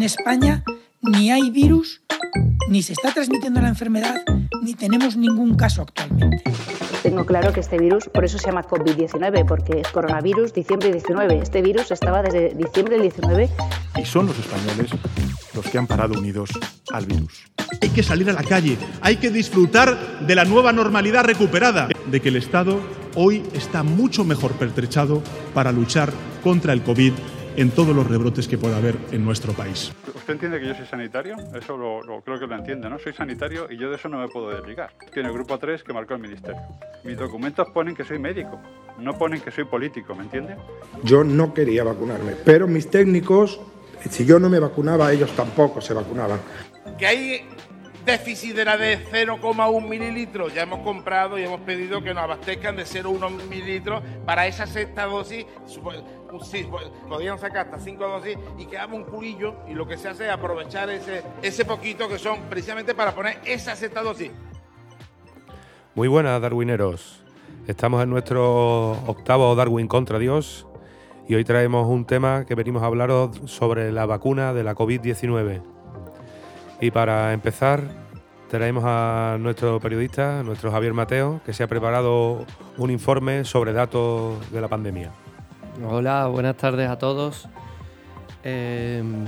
En España ni hay virus, ni se está transmitiendo la enfermedad, ni tenemos ningún caso actualmente. Tengo claro que este virus, por eso se llama COVID-19, porque es coronavirus diciembre 19. Este virus estaba desde diciembre del 19. Y son los españoles los que han parado unidos al virus. Hay que salir a la calle, hay que disfrutar de la nueva normalidad recuperada, de que el Estado hoy está mucho mejor pertrechado para luchar contra el COVID en todos los rebrotes que pueda haber en nuestro país. ¿Usted entiende que yo soy sanitario? Eso lo, creo que lo entiende, ¿no? Soy sanitario y yo de eso no me puedo desligar. Tiene el grupo 3 que marcó el ministerio. Mis documentos ponen que soy médico, no ponen que soy político, ¿me entiende? Yo no quería vacunarme, pero mis técnicos, si yo no me vacunaba, ellos tampoco se vacunaban. Que hay déficit era de 0,1 mililitros. Ya hemos comprado y hemos pedido que nos abastezcan de 0,1 mililitros para esa sexta dosis. Sí, podían sacar hasta 5 dosis y quedaba un culillo y lo que se hace es aprovechar ese, poquito que son precisamente para poner esa sexta dosis. Muy buenas, Darwineros. Estamos en nuestro octavo Darwin contra Dios y hoy traemos un tema que venimos a hablaros sobre la vacuna de la COVID-19. Y para empezar, traemos a nuestro periodista, nuestro Javier Mateo, que se ha preparado un informe sobre datos de la pandemia. Hola, buenas tardes a todos. Em,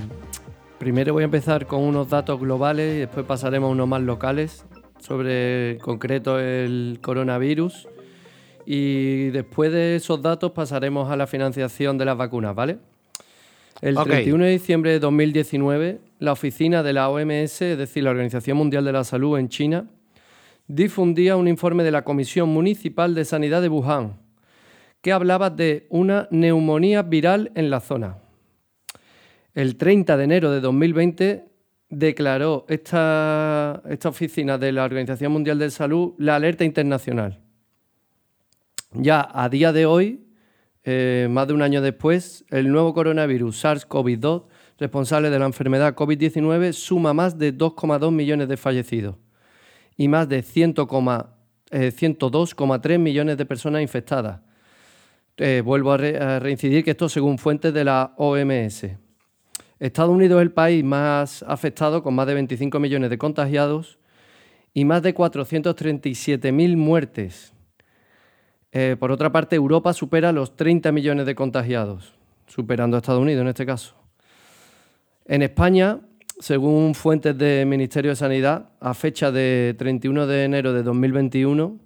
primero voy a empezar con unos datos globales y después pasaremos a unos más locales sobre en concreto el coronavirus. Y después de esos datos pasaremos a la financiación de las vacunas, ¿vale? El 31 de diciembre de 2019, la oficina de la OMS, es decir, la Organización Mundial de la Salud en China, difundía un informe de la Comisión Municipal de Sanidad de Wuhan, que hablaba de una neumonía viral en la zona. El 30 de enero de 2020 declaró esta, esta oficina de la Organización Mundial de Salud la alerta internacional. Ya a día de hoy, eh, más de un año después, el nuevo coronavirus SARS-CoV-2, responsable de la enfermedad COVID-19, suma más de 2,2 millones de fallecidos y más de 102,3 eh, millones de personas infectadas. Eh, vuelvo a, reincidir que esto según fuentes de la OMS. Estados Unidos es el país más afectado, con más de 25 millones de contagiados y más de 437.000 muertes. Eh, por otra parte, Europa supera los 30 millones de contagiados, superando a Estados Unidos en este caso. En España, según fuentes del Ministerio de Sanidad, a fecha de 31 de enero de 2021,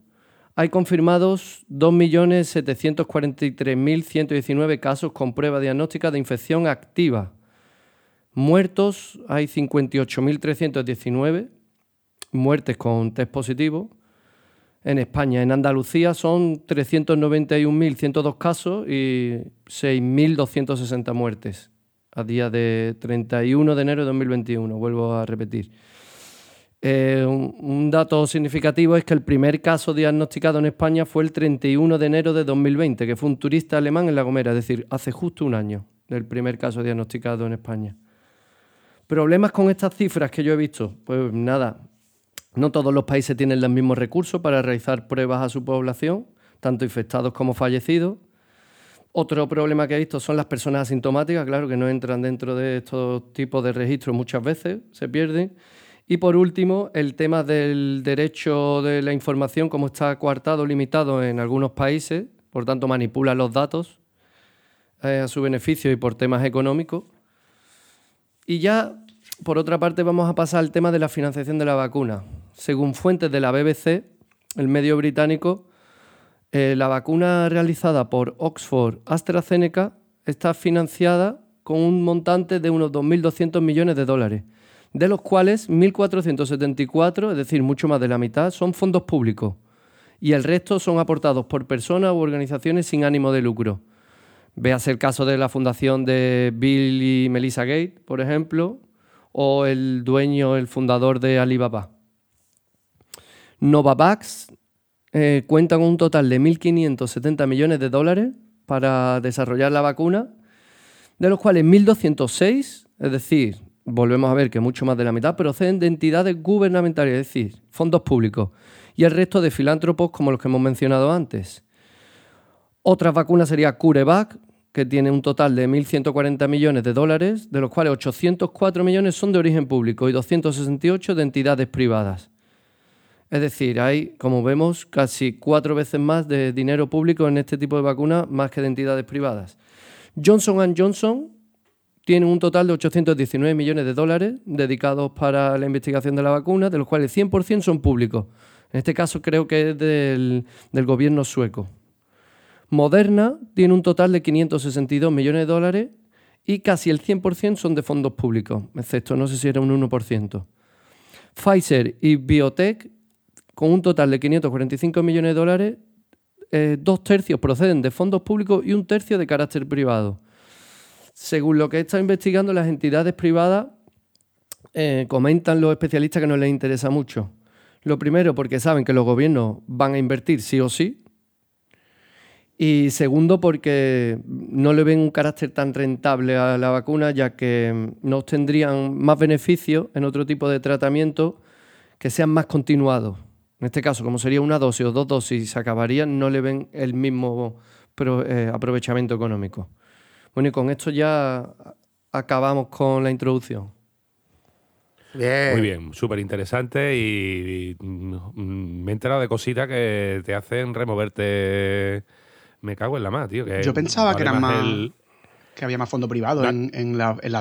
hay confirmados 2.743.119 casos con prueba diagnóstica de infección activa. Muertos hay 58.319, muertes con test positivo, en España. En Andalucía son 391.102 casos y 6.260 muertes a día de 31 de enero de 2021, vuelvo a repetir. Eh, un, dato significativo es que el primer caso diagnosticado en España fue el 31 de enero de 2020, que fue un turista alemán en La Gomera, es decir, hace justo un año del primer caso diagnosticado en España. ¿Problemas con estas cifras que yo he visto? Pues nada, no todos los países tienen los mismos recursos para realizar pruebas a su población, tanto infectados como fallecidos. Otro problema que he visto son las personas asintomáticas, claro, que no entran dentro de estos tipos de registros muchas veces, se pierden. Y por último, el tema del derecho de la información, como está coartado, limitado en algunos países, por tanto manipula los datos eh, a su beneficio y por temas económicos. Y ya, por otra parte, vamos a pasar al tema de la financiación de la vacuna. Según fuentes de la BBC, el medio británico, eh, la vacuna realizada por Oxford AstraZeneca está financiada con un montante de unos 2.200 millones de dólares, de los cuales 1.474, es decir, mucho más de la mitad, son fondos públicos y el resto son aportados por personas u organizaciones sin ánimo de lucro. Véase el caso de la fundación de Bill y Melissa Gates, por ejemplo, o el dueño, el fundador de Alibaba. Novavax eh, cuenta con un total de 1.570 millones de dólares para desarrollar la vacuna, de los cuales 1.206, es decir, volvemos a ver que mucho más de la mitad, proceden de entidades gubernamentales, es decir, fondos públicos, y el resto de filántropos como los que hemos mencionado antes. Otras vacunas sería CureVac, que tiene un total de 1.140 millones de dólares, de los cuales 804 millones son de origen público y 268 de entidades privadas. Es decir, hay, como vemos, casi cuatro veces más de dinero público en este tipo de vacunas más que de entidades privadas. Johnson Johnson tiene un total de 819 millones de dólares dedicados para la investigación de la vacuna, de los cuales 100% son públicos. En este caso creo que es del, gobierno sueco. Moderna tiene un total de 562 millones de dólares y casi el 100% son de fondos públicos, excepto no sé si era un 1%. Pfizer y Biotech con un total de 545 millones de dólares, eh, dos tercios proceden de fondos públicos y un tercio de carácter privado. Según lo que he estado investigando, las entidades privadas eh, comentan los especialistas que no les interesa mucho. Lo primero, porque saben que los gobiernos van a invertir sí o sí. Y segundo, porque no le ven un carácter tan rentable a la vacuna, ya que no tendrían más beneficios en otro tipo de tratamiento que sean más continuados. En este caso, como sería una dosis o dos dosis y se acabarían, no le ven el mismo eh, aprovechamiento económico. Bueno, y con esto ya acabamos con la introducción. Muy bien, súper interesante y, mm, me he enterado de cositas que te hacen removerte. Me cago en la más, tío. Yo pensaba que era más. que había más fondo privado en,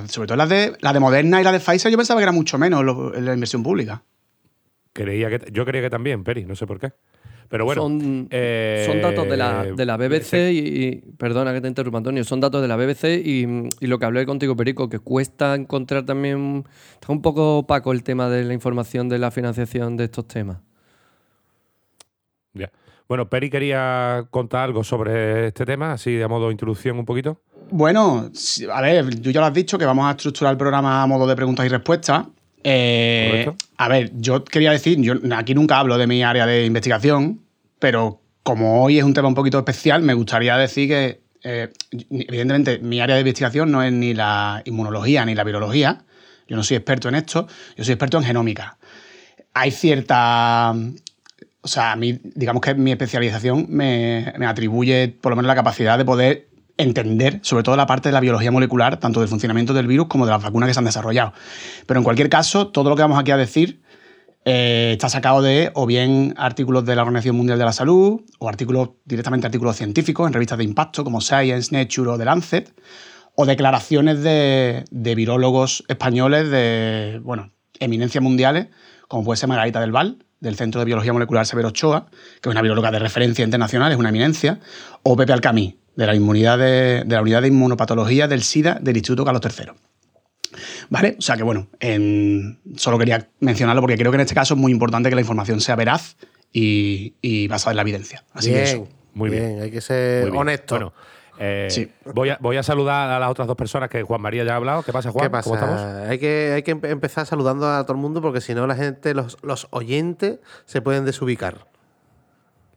sobre todo las de la de Moderna y la de Pfizer. Yo pensaba que era mucho menos en la inversión pública. Creía que, yo creía que también, Peri, no sé por qué. Pero bueno. Son, son datos de la, de la BBC y, Perdona que te interrumpa, Antonio. Son datos de la BBC y, y, lo que hablé contigo, Perico, que cuesta encontrar también. Está un poco opaco el tema de la información de la financiación de estos temas. Ya. Bueno, Peri quería contar algo sobre este tema, así de modo de introducción un poquito. Bueno, a ver, tú ya lo has dicho, que vamos a estructurar el programa a modo de preguntas y respuestas. Eh, a ver, yo quería decir, yo aquí nunca hablo de mi área de investigación, pero como hoy es un tema un poquito especial, me gustaría decir que, eh, evidentemente, mi área de investigación no es ni la inmunología ni la virología. Yo no soy experto en esto, yo soy experto en genómica. Hay cierta. O sea, a mí, digamos que mi especialización me, me atribuye por lo menos la capacidad de poder entender sobre todo la parte de la biología molecular, tanto del funcionamiento del virus como de las vacunas que se han desarrollado. Pero en cualquier caso, todo lo que vamos aquí a decir eh, está sacado de o bien artículos de la Organización Mundial de la Salud o artículos directamente artículos científicos en revistas de impacto como Science, Nature o The Lancet, o declaraciones de, de virólogos españoles de bueno, eminencias mundiales, como puede ser Margarita del Val, del Centro de Biología Molecular Severo Ochoa, que es una bióloga de referencia internacional, es una eminencia, o Pepe Alcamí, de la, inmunidad de, la unidad de inmunopatología del SIDA del Instituto Carlos III. ¿Vale? O sea que bueno, solo quería mencionarlo porque creo que en este caso es muy importante que la información sea veraz y, basada en la evidencia. Así bien, que eso. Muy bien, hay que ser honesto. Bueno, eh, voy, a, voy, a, saludar a las otras dos personas que Juan María ya ha hablado. ¿Qué pasa, Juan? ¿Qué ¿Cómo estamos? Hay que, hay que empezar saludando a todo el mundo porque si no la gente, los, los oyentes, se pueden desubicar.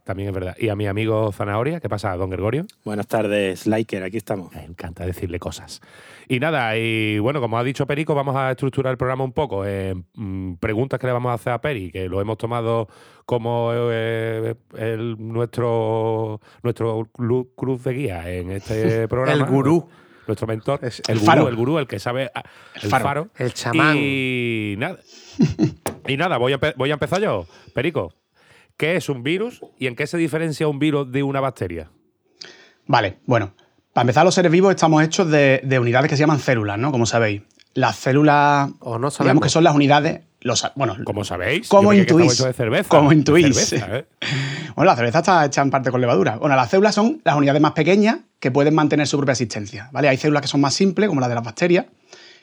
También es verdad. Y a mi amigo Zanahoria, ¿qué pasa, don Gregorio? Buenas tardes, Liker, aquí estamos. Me encanta decirle cosas. Y nada, y bueno, como ha dicho Perico, vamos a estructurar el programa un poco. en mm, preguntas que le vamos a hacer a Peri, que lo hemos tomado como eh, el, nuestro, nuestro cruz de guía en este programa. el gurú. Nuestro mentor. Es el, el gurú, faro. el gurú, el que sabe. ah, El El faro. faro. El chamán. Y nada. y nada, voy a, voy a empezar yo. Perico, ¿qué es un virus y en qué se diferencia un virus de una bacteria? Vale, bueno. Para empezar, los seres vivos estamos hechos de, de unidades que se llaman células, ¿no? Como sabéis. Las células, O no digamos sabemos. que son las unidades. Los, bueno, ¿Cómo sabéis? ¿Cómo Yo creía que estaba intuís? hecho de cerveza. ¿Cómo De intuís? cerveza, ¿eh? Bueno, la cerveza está hecha en parte con levadura. Bueno, las células son las unidades más pequeñas que pueden mantener su propia existencia. ¿vale? Hay células que son más simples, como las de las bacterias,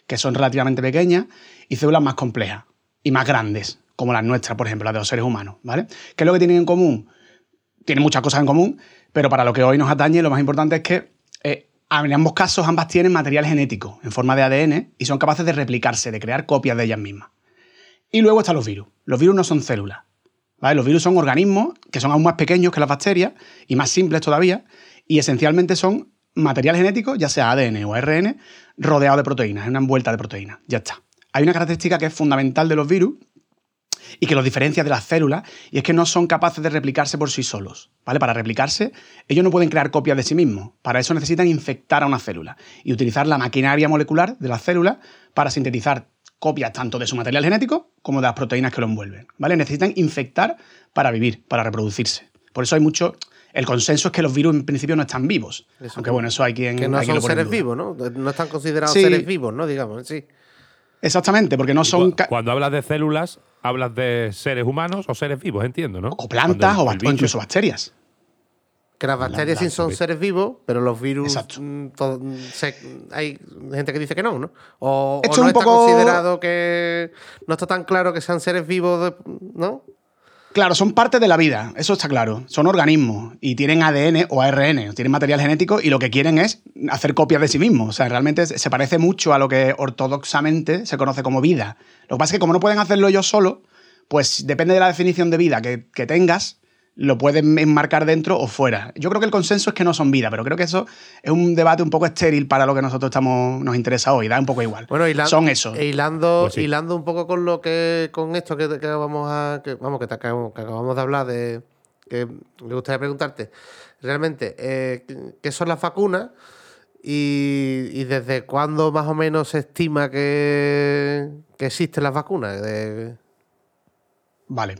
que son relativamente pequeñas, y células más complejas y más grandes, como las nuestras, por ejemplo, las de los seres humanos. ¿vale? ¿Qué es lo que tienen en común? Tienen muchas cosas en común, pero para lo que hoy nos atañe, lo más importante es que eh, en ambos casos ambas tienen material genético en forma de ADN y son capaces de replicarse, de crear copias de ellas mismas. Y luego están los virus. Los virus no son células. ¿vale? Los virus son organismos que son aún más pequeños que las bacterias y más simples todavía, y esencialmente son material genético, ya sea ADN o ARN, rodeado de proteínas, en una envuelta de proteínas. Ya está. Hay una característica que es fundamental de los virus, y que los diferencia de las células, y es que no son capaces de replicarse por sí solos. ¿vale? Para replicarse, ellos no pueden crear copias de sí mismos. Para eso necesitan infectar a una célula y utilizar la maquinaria molecular de la célula para sintetizar copias tanto de su material genético como de las proteínas que lo envuelven. ¿vale? Necesitan infectar para vivir, para reproducirse. Por eso hay mucho. El consenso es que los virus en principio no están vivos. Aunque bueno, eso hay quien. Que no hay quien son lo pone en seres vivos, ¿no? No están considerados Sí. seres vivos, ¿no? Digamos, sí. Exactamente, porque no son. Cuando hablas de células, hablas de seres humanos o seres vivos, entiendo, ¿no? O plantas o, incluso bacterias. Que las bacterias sí son seres vivos, pero los virus. mm, todo- mm, se- hay gente que dice que no, ¿no? O, no un está poco- considerado que. No está tan claro que sean seres vivos, de- ¿no? Claro, son parte de la vida, eso está claro. Son organismos y tienen ADN o ARN, tienen material genético y lo que quieren es hacer copias de sí mismos. O sea, realmente se parece mucho a lo que ortodoxamente se conoce como vida. Lo que pasa es que como no pueden hacerlo ellos solos, pues depende de la definición de vida que, que tengas, lo pueden enmarcar dentro o fuera. Yo creo que el consenso es que no son vida, pero creo que eso es un debate un poco estéril para lo que nosotros estamos, nos interesa hoy, da un poco igual. Bueno, hila- son eso. hilando, Pues sí. hilando un poco con lo que. con esto que, que vamos a. Que, vamos, que, te acabamos, que acabamos de hablar de. que me gustaría preguntarte. Realmente, eh, ¿qué son las vacunas? Y, y desde cuándo más o menos se estima que, que existen las vacunas? De- Vale.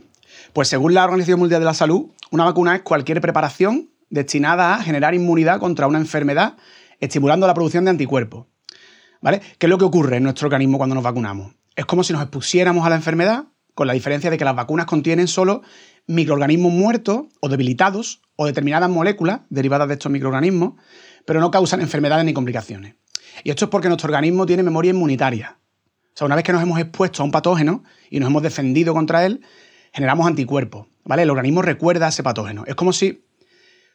Pues según la Organización Mundial de la Salud, una vacuna es cualquier preparación destinada a generar inmunidad contra una enfermedad, estimulando la producción de anticuerpos. ¿Vale? ¿Qué es lo que ocurre en nuestro organismo cuando nos vacunamos? Es como si nos expusiéramos a la enfermedad, con la diferencia de que las vacunas contienen solo microorganismos muertos o debilitados o determinadas moléculas derivadas de estos microorganismos, pero no causan enfermedades ni complicaciones. Y esto es porque nuestro organismo tiene memoria inmunitaria. O sea, una vez que nos hemos expuesto a un patógeno y nos hemos defendido contra él, generamos anticuerpos, ¿vale? El organismo recuerda a ese patógeno. Es como si,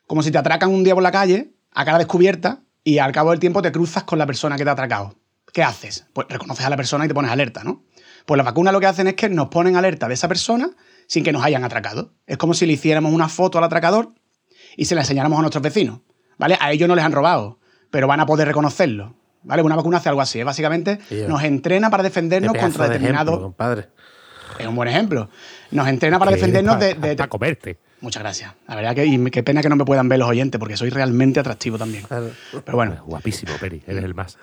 como si te atracan un día por la calle, a cara descubierta, y al cabo del tiempo te cruzas con la persona que te ha atracado. ¿Qué haces? Pues reconoces a la persona y te pones alerta, ¿no? Pues las vacunas lo que hacen es que nos ponen alerta de esa persona sin que nos hayan atracado. Es como si le hiciéramos una foto al atracador y se la enseñáramos a nuestros vecinos, ¿vale? A ellos no les han robado, pero van a poder reconocerlo, ¿vale? Una vacuna hace algo así, ¿eh? básicamente Tío. nos entrena para defendernos contra de determinados... ejemplo, compadre. Es un buen ejemplo. Nos entrena para defendernos de, de- pa' comerte. Muchas gracias. La verdad que y qué pena que no me puedan ver los oyentes, porque soy realmente atractivo también. Pero bueno. Guapísimo, Peri, eres el más.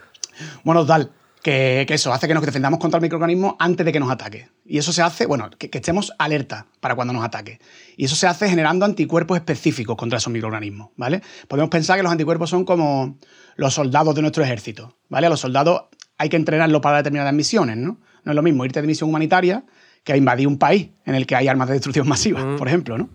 Bueno, tal, que, que eso hace que nos defendamos contra el microorganismo antes de que nos ataque. Y eso se hace, bueno, que, que estemos alerta para cuando nos ataque. Y eso se hace generando anticuerpos específicos contra esos microorganismos, ¿vale? Podemos pensar que los anticuerpos son como los soldados de nuestro ejército, ¿vale? A los soldados hay que entrenarlos para determinadas misiones, ¿no? No es lo mismo irte de misión humanitaria que a invadir un país en el que hay armas de destrucción masiva, por ejemplo, ¿no?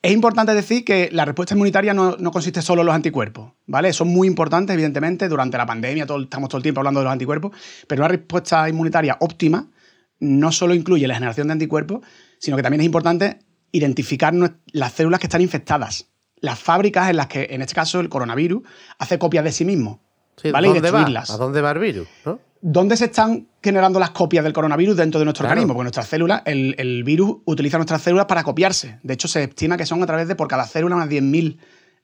Es importante decir que la respuesta inmunitaria no, no consiste solo en los anticuerpos, ¿vale? Son muy importantes, evidentemente, durante la pandemia todo- estamos todo el tiempo hablando de los anticuerpos, pero una respuesta inmunitaria óptima no solo incluye la generación de anticuerpos, sino que también es importante identificar las células que están infectadas, las fábricas en las que, en este caso, el coronavirus hace copias de sí mismo, Sí, ¿vale? Y ¿dónde va? ¿A dónde va el virus? ¿no? ¿Dónde se están generando las copias del coronavirus dentro de nuestro Claro. organismo? Porque nuestras células, el, el virus utiliza nuestras células para copiarse. De hecho, se estima que son a través de por cada célula unas 10.000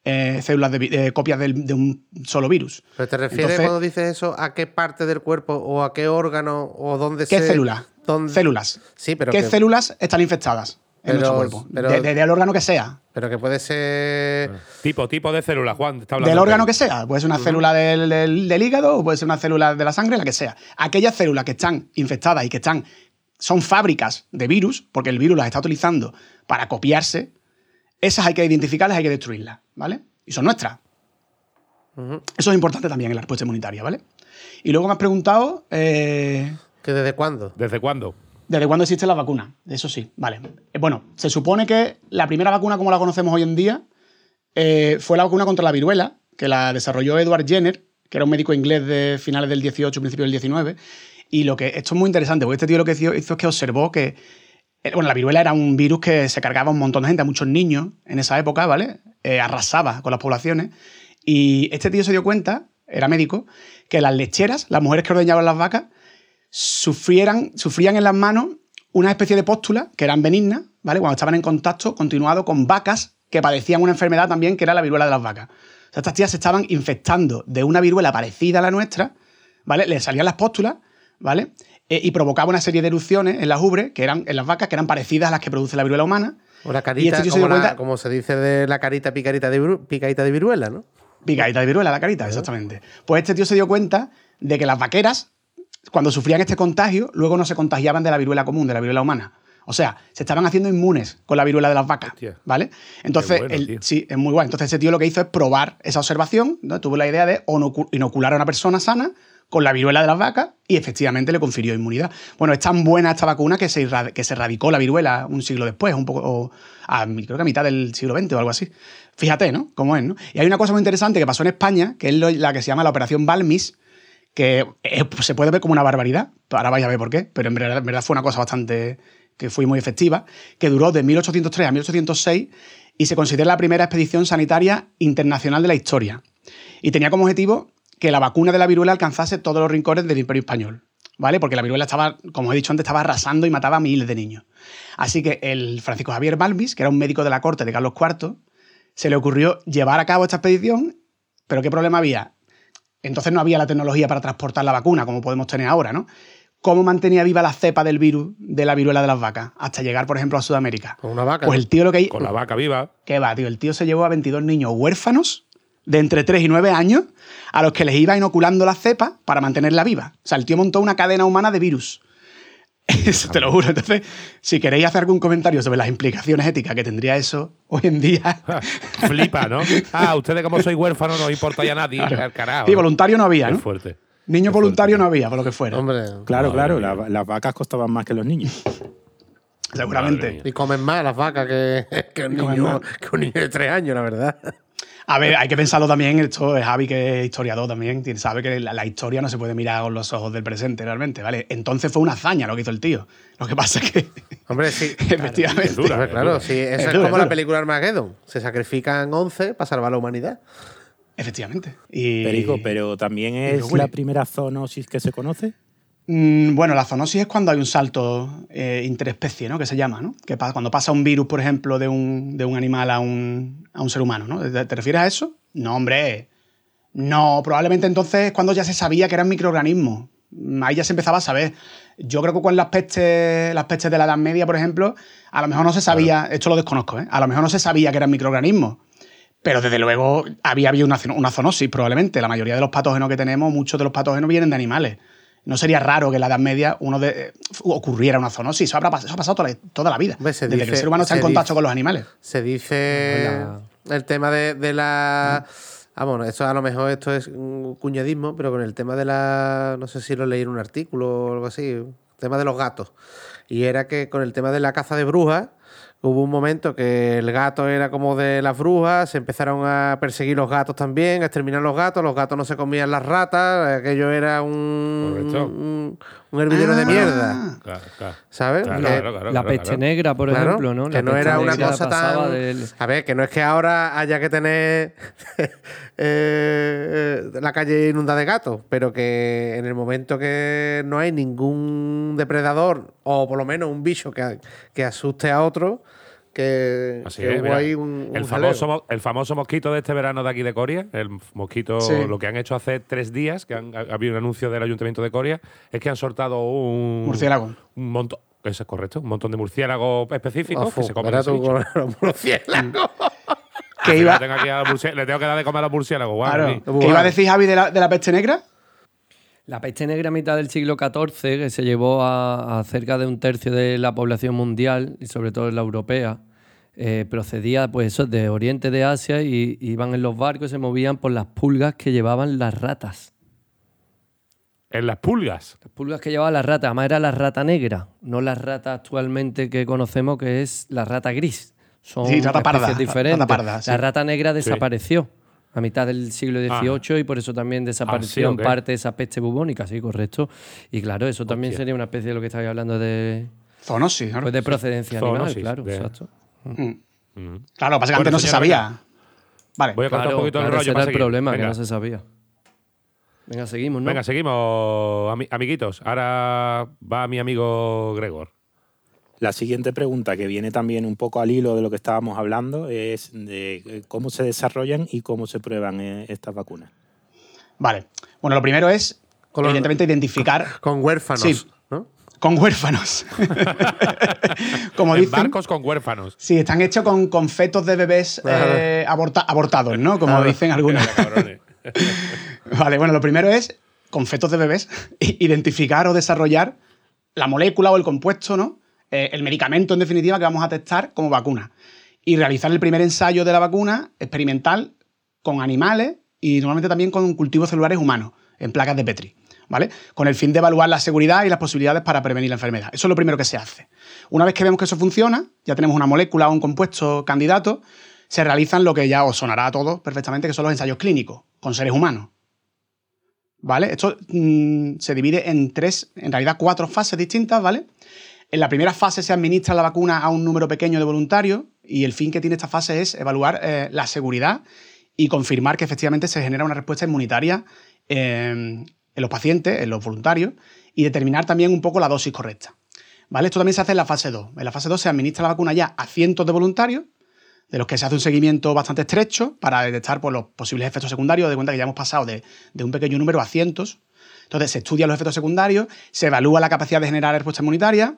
eh, células de, eh, copias de un solo virus. ¿Pero te refieres Entonces- cuando dices eso a qué parte del cuerpo o a qué órgano o dónde ¿Qué se. células? dónde- Células. Sí, pero ¿Qué que- células están infectadas en Pero- nuestro cuerpo? pero- De- de- del órgano que sea. Pero que puede ser. Tipo, tipo de célula, Juan. Está hablando Del órgano que sea. Puede ser una célula del, del- del hígado o puede ser una célula de la sangre, la que sea. Aquellas células que están infectadas y que están son fábricas de virus, porque el virus las está utilizando para copiarse, esas hay que identificarlas, hay que destruirlas, ¿vale? Y son nuestras. Eso es importante también en la respuesta inmunitaria, ¿vale? Y luego me has preguntado eh, ¿Que desde cuándo? ¿Desde cuándo? Desde cuándo existe la vacuna. Eso sí, vale. Eh, bueno, se supone que la primera vacuna como la conocemos hoy en día eh, fue la vacuna contra la viruela, que la desarrolló Edward Jenner, que era un médico inglés de finales del 18, principios del 19. Y lo que, esto es muy interesante, porque este tío lo que hizo, es que observó que eh, bueno, la viruela era un virus que se cargaba a un montón de gente, a muchos niños en esa época, ¿vale? Arrasaba con las poblaciones. Y este tío se dio cuenta, era médico, que las lecheras, las mujeres que ordeñaban las vacas, sufrieran, sufrían en las manos una especie de póstulas que eran benignas, ¿vale? Cuando estaban en contacto continuado con vacas que padecían una enfermedad también que era la viruela de las vacas. O sea, estas tías se estaban infectando de una viruela parecida a la nuestra, ¿vale? Les salían las póstulas, ¿vale? eh, y provocaba una serie de erupciones en las ubres, que eran en las vacas, que eran parecidas a las que produce la viruela humana. O la Y carita, este se como, dio la- cuenta- como se dice de la carita picarita de, viru- picadita de viruela, ¿no? Picadita de viruela, la carita, exactamente. Pues este tío se dio cuenta de que las vaqueras, cuando sufrían este contagio, luego no se contagiaban de la viruela común, de la viruela humana. O sea, se estaban haciendo inmunes con la viruela de las vacas, ¿vale? Entonces, bueno, sí, es muy guay. Entonces ese tío lo que hizo es probar esa observación, ¿no? tuvo la idea de inocular a una persona sana con la viruela de las vacas y efectivamente le confirió inmunidad. Bueno, es tan buena esta vacuna que se, que se erradicó la viruela un siglo después, un poco, o a, creo que a mitad del siglo XX o algo así. Fíjate, ¿no? Cómo es, ¿no? Y hay una cosa muy interesante que pasó en España, que es la que se llama la Operación Balmis, que es- se puede ver como una barbaridad, ahora vais a ver por qué, pero en verdad, en verdad fue una cosa bastante que fue muy efectiva, que duró de 1803 a 1806 y se considera la primera expedición sanitaria internacional de la historia. Y tenía como objetivo que la vacuna de la viruela alcanzase todos los rincones del Imperio Español, ¿vale? Porque la viruela estaba, como he dicho antes, estaba arrasando y mataba a miles de niños. Así que el Francisco Javier Balmis, que era un médico de la corte de Carlos IV, se le ocurrió llevar a cabo esta expedición, pero ¿qué problema había? Entonces no había la tecnología para transportar la vacuna, como podemos tener ahora, ¿no? ¿Cómo mantenía viva la cepa del virus de la viruela de las vacas hasta llegar, por ejemplo, a Sudamérica? Con una vaca. Pues el tío lo que Con la vaca viva. ¿Qué va, tío? El tío se llevó a 22 niños huérfanos de entre 3 y 9 años a los que les iba inoculando la cepa para mantenerla viva. O sea, el tío montó una cadena humana de virus. Eso te lo juro. Entonces, si queréis hacer algún comentario sobre las implicaciones éticas que tendría eso hoy en día. Flipa, ¿no? Ah, ustedes como sois huérfanos no os importa ya nadie. Claro. carajo. Sí, voluntario no había, Qué ¿no? fuerte. Niño voluntario no había, por lo que fuera. Hombre, Claro, claro, la- las vacas costaban más que los niños. Seguramente. y comen más las vacas que, que, un, Y niño, que un niño de tres años, la verdad. A ver, hay que pensarlo también, esto es Javi que es historiador también, sabe que la, la historia no se puede mirar con los ojos del presente realmente, ¿vale? Entonces fue una hazaña lo que hizo el tío. Lo que pasa es que, Hombre, sí. efectivamente, Es dura, claro, sí, eso es, dura, como es la película Armageddon. Se sacrifican 11 para salvar a la humanidad. efectivamente. Y, Perico, pero también es la primera zoonosis que se conoce. Mm, bueno, la zoonosis es cuando hay un salto eh, interespecie, ¿no? Que se llama, ¿no? Que cuando pasa un virus, por ejemplo, de un, de un animal a un, a un ser humano, ¿no? ¿Te, te refieres a eso? No, hombre. No, probablemente entonces es cuando ya se sabía que eran microorganismos. Mm, Ahí ya se empezaba a saber. Yo creo que con las pestes, las pestes de la Edad Media, por ejemplo, a lo mejor no se sabía, esto lo desconozco, ¿eh? A lo mejor no se sabía que eran microorganismos. Pero desde luego había habido una, una zoonosis, probablemente. La mayoría de los patógenos que tenemos, muchos de los patógenos vienen de animales. No sería raro que en la Edad Media uno de, eh, ocurriera una zoonosis. Eso, habrá eso ha pasado toda la, toda la vida. Desde que el ser humano está en contacto dice- con los animales. Se dice el tema de, de la. Ah, bueno, esto a lo mejor esto es un cuñadismo, pero con el tema de la. No sé si lo leí en un artículo o algo así. El tema de los gatos. Y era que con el tema de la caza de brujas. Hubo un momento que el gato era como de las brujas, se empezaron a perseguir los gatos también, a exterminar los gatos, los gatos no se comían las ratas, aquello era un, un, un hervidero de Ah. mierda, Claro, claro. ¿sabes? Claro, Que- claro, claro, la peste claro. negra, por Claro, ejemplo, ¿no? Que La no era una cosa tan. del- A ver, que no es que ahora haya que tener eh, eh, la calle inundada de gatos, pero que en el momento que no hay ningún depredador, o por lo menos un bicho que, que asuste a otro, que, Así que es, hubo mira, ahí un, un el, famoso, mo- el famoso mosquito de este verano de aquí de Coria, el mosquito, Sí. lo que han hecho hace tres días, que han, ha habido un anuncio del Ayuntamiento de Coria, es que han soltado un. Murciélago. Un montón. Eso es correcto, un montón de murciélagos específicos Ojo, que se comen los murciélagos. Que iba, tengo aquí a los murci- le tengo que dar de comer a los murciélagos. guau, claro. ¿qué iba a decir Javi de la, de la peste negra? La peste negra a mitad del siglo XIV, que se llevó a, a cerca de un tercio de la población mundial, y sobre todo la europea, eh, procedía pues eso, de Oriente de Asia y iban en los barcos y se movían por las pulgas que llevaban las ratas. En las pulgas. Las pulgas que llevaban las ratas, además era la rata negra, no la rata actualmente que conocemos que es la rata gris. Son Sí, rata parda, diferentes. rata parda, sí. La rata negra desapareció a mitad del siglo XVIII y por eso también desapareció Ah, en ok. parte esa peste bubónica, sí, correcto. Y claro, eso también Hostia. sería una especie de lo que estabais hablando de, Zoonosis, ¿no? pues de procedencia animal, claro, de- exacto. Mm. Claro, lo que pasa es que antes no se sabía. Vale. Voy a contar Claro, un poquito claro, el rollo ese era para el seguir. problema, que Venga. no se sabía. Venga, seguimos, ¿no? Venga, seguimos, ami- amiguitos. Ahora va mi amigo Gregor. La siguiente pregunta, que viene también un poco al hilo de lo que estábamos hablando, es de eh, cómo se desarrollan y cómo se prueban eh, estas vacunas. Vale. Bueno, lo primero es, Con los- evidentemente, identificar. Con huérfanos. Sí. ¿no? Con huérfanos. Como En dicen. barcos con huérfanos. Sí, están hechos con, con fetos de bebés eh, aborta- abortados, ¿no? Como dicen algunos. Vale, bueno, lo primero es, con fetos de bebés, identificar o desarrollar la molécula o el compuesto, ¿no? Eh, el medicamento, en definitiva, que vamos a testar como vacuna. Y realizar el primer ensayo de la vacuna experimental con animales y normalmente también con cultivos celulares humanos, en placas de Petri, ¿vale? Con el fin de evaluar la seguridad y las posibilidades para prevenir la enfermedad. Eso es lo primero que se hace. Una vez que vemos que eso funciona, ya tenemos una molécula o un compuesto candidato, se realizan lo que ya os sonará a todos perfectamente, que son los ensayos clínicos con seres humanos. ¿Vale? Esto mm, se divide en tres, en realidad cuatro fases distintas, ¿vale? En la primera fase se administra la vacuna a un número pequeño de voluntarios y el fin que tiene esta fase es evaluar eh, la seguridad y confirmar que efectivamente se genera una respuesta inmunitaria eh, en los pacientes, en los voluntarios, y determinar también un poco la dosis correcta. ¿Vale? Esto también se hace en la fase 2. En la fase 2 se administra la vacuna ya a cientos de voluntarios, de los que se hace un seguimiento bastante estrecho para detectar pues, los posibles efectos secundarios. De cuenta que ya hemos pasado de, de un pequeño número a cientos. Entonces se estudian los efectos secundarios, se evalúa la capacidad de generar respuesta inmunitaria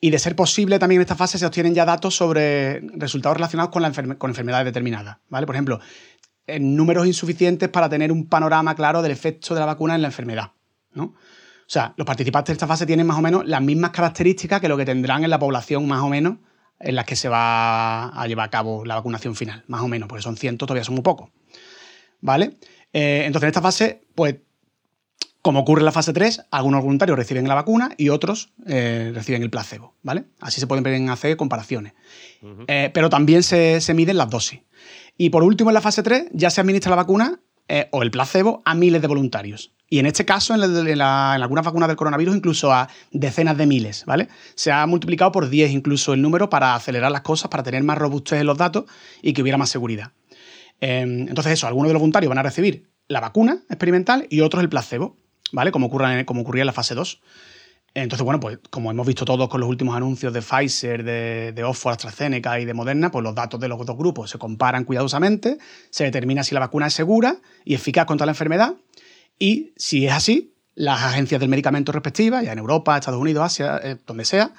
y, de ser posible, también en esta fase se obtienen ya datos sobre resultados relacionados con, la enferme- con enfermedades determinadas. ¿vale? Por ejemplo, en números insuficientes para tener un panorama claro del efecto de la vacuna en la enfermedad. ¿no? O sea, los participantes de esta fase tienen más o menos las mismas características que lo que tendrán en la población más o menos en las que se va a llevar a cabo la vacunación final, más o menos, porque son cientos, todavía son muy pocos. ¿Vale? Eh, entonces, en esta fase, pues, como ocurre en la fase 3, algunos voluntarios reciben la vacuna y otros eh, reciben el placebo, ¿vale? Así se pueden hacer comparaciones. Eh, pero también se, se miden las dosis. Y por último, en la fase 3, ya se administra la vacuna eh, o el placebo a miles de voluntarios. Y en este caso, en, la- en la- en algunas vacunas del coronavirus, incluso a decenas de miles, ¿vale? Se ha multiplicado por 10 incluso el número para acelerar las cosas, para tener más robustez en los datos y que hubiera más seguridad. Eh, entonces, eso, algunos de los voluntarios van a recibir la vacuna experimental y otros el placebo, ¿vale? Como, ocurre, como ocurría en la fase 2. Entonces, bueno, pues como hemos visto todos con los últimos anuncios de Pfizer, de, de Oxford, AstraZeneca y de Moderna, pues los datos de los dos grupos se comparan cuidadosamente, se determina si la vacuna es segura y eficaz contra la enfermedad y si es así, las agencias del medicamento respectivas, ya en Europa, Estados Unidos, Asia, eh, donde sea,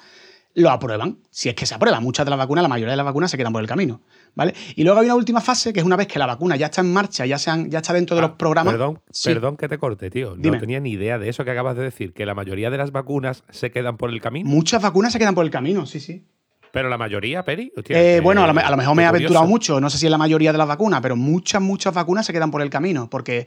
lo aprueban. Si es que se aprueba. Muchas de las vacunas, la mayoría de las vacunas se quedan por el camino. ¿Vale? Y luego hay una última fase, que es una vez que la vacuna ya está en marcha, ya, se han- ya está dentro de los programas. Ah, Perdón, Sí. perdón que te corte, tío. Dime. No tenía ni idea de eso que acabas de decir, que la mayoría de las vacunas se quedan por el camino. Muchas vacunas se quedan por el camino, sí, sí. Pero la mayoría, Peri. hostia, Eh, bueno, a lo, a lo mejor me he aventurado mucho, no sé si es la mayoría de las vacunas, pero muchas, muchas vacunas se quedan por el camino, porque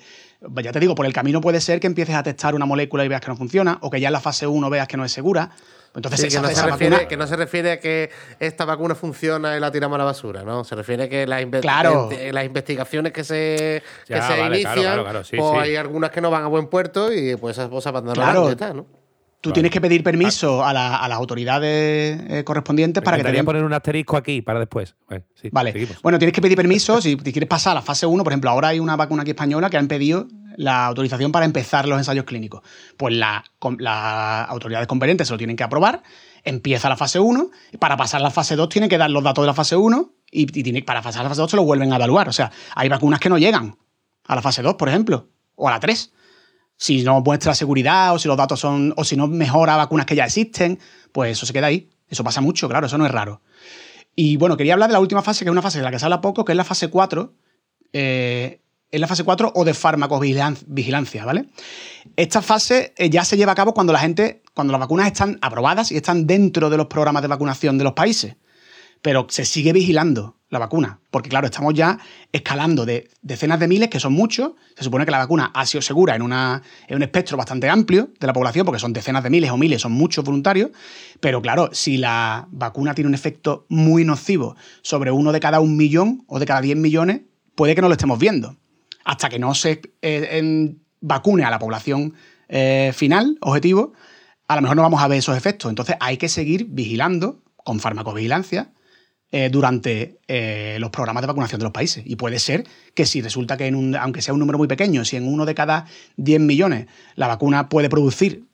ya te digo, por el camino puede ser que empieces a testar una molécula y veas que no funciona, o que ya en la fase 1 veas que no es segura. Entonces, Sí, esa, que, no se refiere, vacuna- que no se refiere a que esta vacuna funciona y la tiramos a la basura, ¿no? Se refiere a que las, inve- Claro. las investigaciones que se, que se vale, inician, claro, claro, sí, pues sí. hay algunas que no van a buen puerto y pues esas cosas y ya está, ¿no? Tú tienes que pedir permiso a, la- a las autoridades eh, correspondientes Me para que te den poner un asterisco aquí para después. Vale, sí, Vale. seguimos. Bueno, tienes que pedir permiso si te quieres pasar a la fase 1. Por ejemplo, ahora hay una vacuna aquí española que han pedido la autorización para empezar los ensayos clínicos. Pues la- las autoridades competentes se lo tienen que aprobar. Empieza la fase 1. y Para pasar la fase 2 tienen que dar los datos de la fase 1 y, para pasar la fase 2 se lo vuelven a evaluar. O sea, hay vacunas que no llegan a la fase 2, por ejemplo, o a la 3 si no muestra seguridad o si los datos son o si no mejora vacunas que ya existen, pues eso se queda ahí. Eso pasa mucho, claro, eso no es raro. Y bueno, quería hablar de la última fase, que es una fase de la que se habla poco, que es la fase 4. eh, es la fase 4 o de farmacovigilancia, ¿vale? Esta fase eh, ya se lleva a cabo cuando la gente, cuando las vacunas están aprobadas y están dentro de los programas de vacunación de los países. Pero se sigue vigilando la vacuna, porque claro, estamos ya escalando de decenas de miles, que son muchos. Se supone que la vacuna ha sido segura en, un espectro bastante amplio de la población, porque son decenas de miles o miles, son muchos voluntarios. Pero claro, si la vacuna tiene un efecto muy nocivo sobre uno de cada un millón o de cada 10 millones, puede que no lo estemos viendo. Hasta que no se eh, vacune a la población eh, final, objetivo, a lo mejor no vamos a ver esos efectos. Entonces hay que seguir vigilando con farmacovigilancia eh, durante los programas de vacunación de los países. Y puede ser que si resulta que, en un- aunque sea un número muy pequeño, si en uno de cada 10 millones la vacuna puede producir,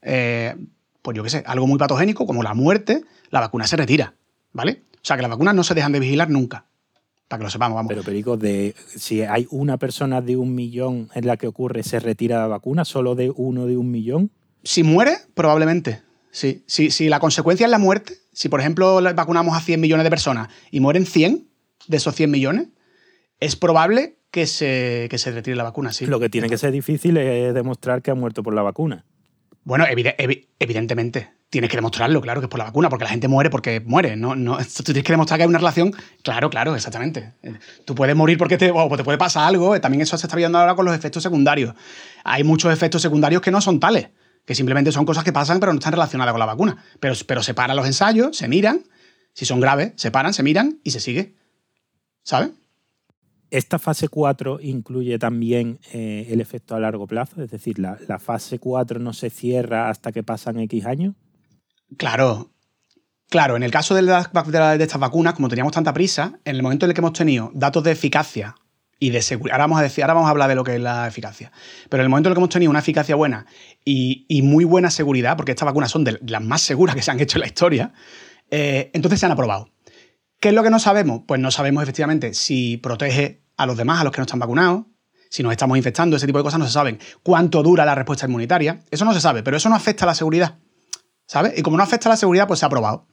pues yo qué sé, algo muy patogénico, como la muerte, la vacuna se retira. ¿Vale? O sea que las vacunas no se dejan de vigilar nunca. Para que lo sepamos, vamos. Pero, Perico, de, si hay una persona de un millón en la que ocurre, ¿se retira la vacuna? ¿Solo de uno de un millón? Si muere, probablemente. Sí. Si, si la consecuencia es la muerte, si por ejemplo vacunamos a 100 millones de personas y mueren 100 de esos 100 millones, es probable que se, que se retire la vacuna, sí. Lo que tiene que ser difícil es demostrar que ha muerto por la vacuna. Bueno, evide- evi- evidentemente. Tienes que demostrarlo, claro, que es por la vacuna, porque la gente muere porque muere. No, no, tú tienes que demostrar que hay una relación. Claro, claro, exactamente. Eh, Tú puedes morir porque te, o te puede pasar algo. eh, También eso se está viendo ahora con los efectos secundarios. Hay muchos efectos secundarios que no son tales, que simplemente son cosas que pasan pero no están relacionadas con la vacuna. Pero, pero se paran los ensayos, se miran. Si son graves, se paran, se miran y se sigue. ¿Sabes? Esta fase 4 incluye también eh, el efecto a largo plazo, es decir, la, la fase 4 no se cierra hasta que pasan X años. Claro. Claro, en el caso de, la- de estas vacunas, como teníamos tanta prisa, en el momento en el que hemos tenido datos de eficacia y de seguridad, ahora vamos a decir, ahora vamos a hablar de lo que es la eficacia, pero en el momento en el que hemos tenido una eficacia buena y, y muy buena seguridad, porque estas vacunas son de las más seguras que se han hecho en la historia, eh, entonces se han aprobado. ¿Qué es lo que no sabemos? Pues no sabemos efectivamente si protege a los demás, a los que no están vacunados, si nos estamos infectando, ese tipo de cosas no se saben. ¿Cuánto dura la respuesta inmunitaria? Eso no se sabe, pero eso no afecta a la seguridad. ¿Sabes? Y como no afecta a la seguridad, pues se ha aprobado.